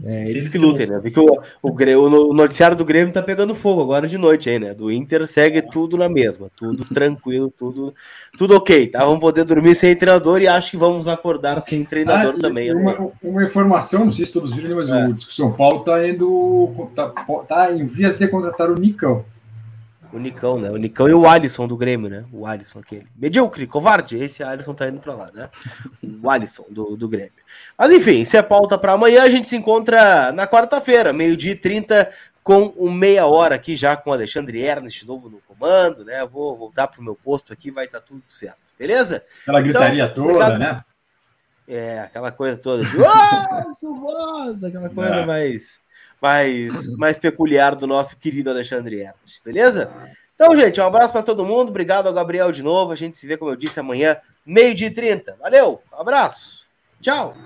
É, eles que lutem, né? Porque o, o, o, noticiário do Grêmio tá pegando fogo agora de noite aí, né? Do Inter segue tudo na mesma, tudo tranquilo, tudo, tudo ok, tá? Vamos poder dormir sem treinador e acho que vamos acordar sem treinador ah, também. Uma, né? uma, informação, não sei se todos viram, mas é. o São Paulo tá indo. Tá, tá em vias de contratar o Nicão. O Nicão, né? O Nicão e o Alisson do Grêmio, né? O Alisson aquele. Medíocre, covarde. Esse Alisson tá indo pra lá, né? O Alisson do, do Grêmio. Mas enfim, isso é pauta para amanhã. A gente se encontra na quarta-feira, meio-dia e 30, com um meia hora aqui já com o Alexandre Ernest novo no comando, né? Vou voltar pro meu posto aqui, vai estar tá tudo certo, beleza? Aquela gritaria então, toda, obrigado. né? É, aquela coisa toda de oh, aquela coisa é. mais, mais, mais peculiar do nosso querido Alexandre Ernest, beleza? Então, gente, um abraço para todo mundo. Obrigado ao Gabriel de novo. A gente se vê, como eu disse, amanhã, meio-dia e 30. Valeu, um abraço. Tchau.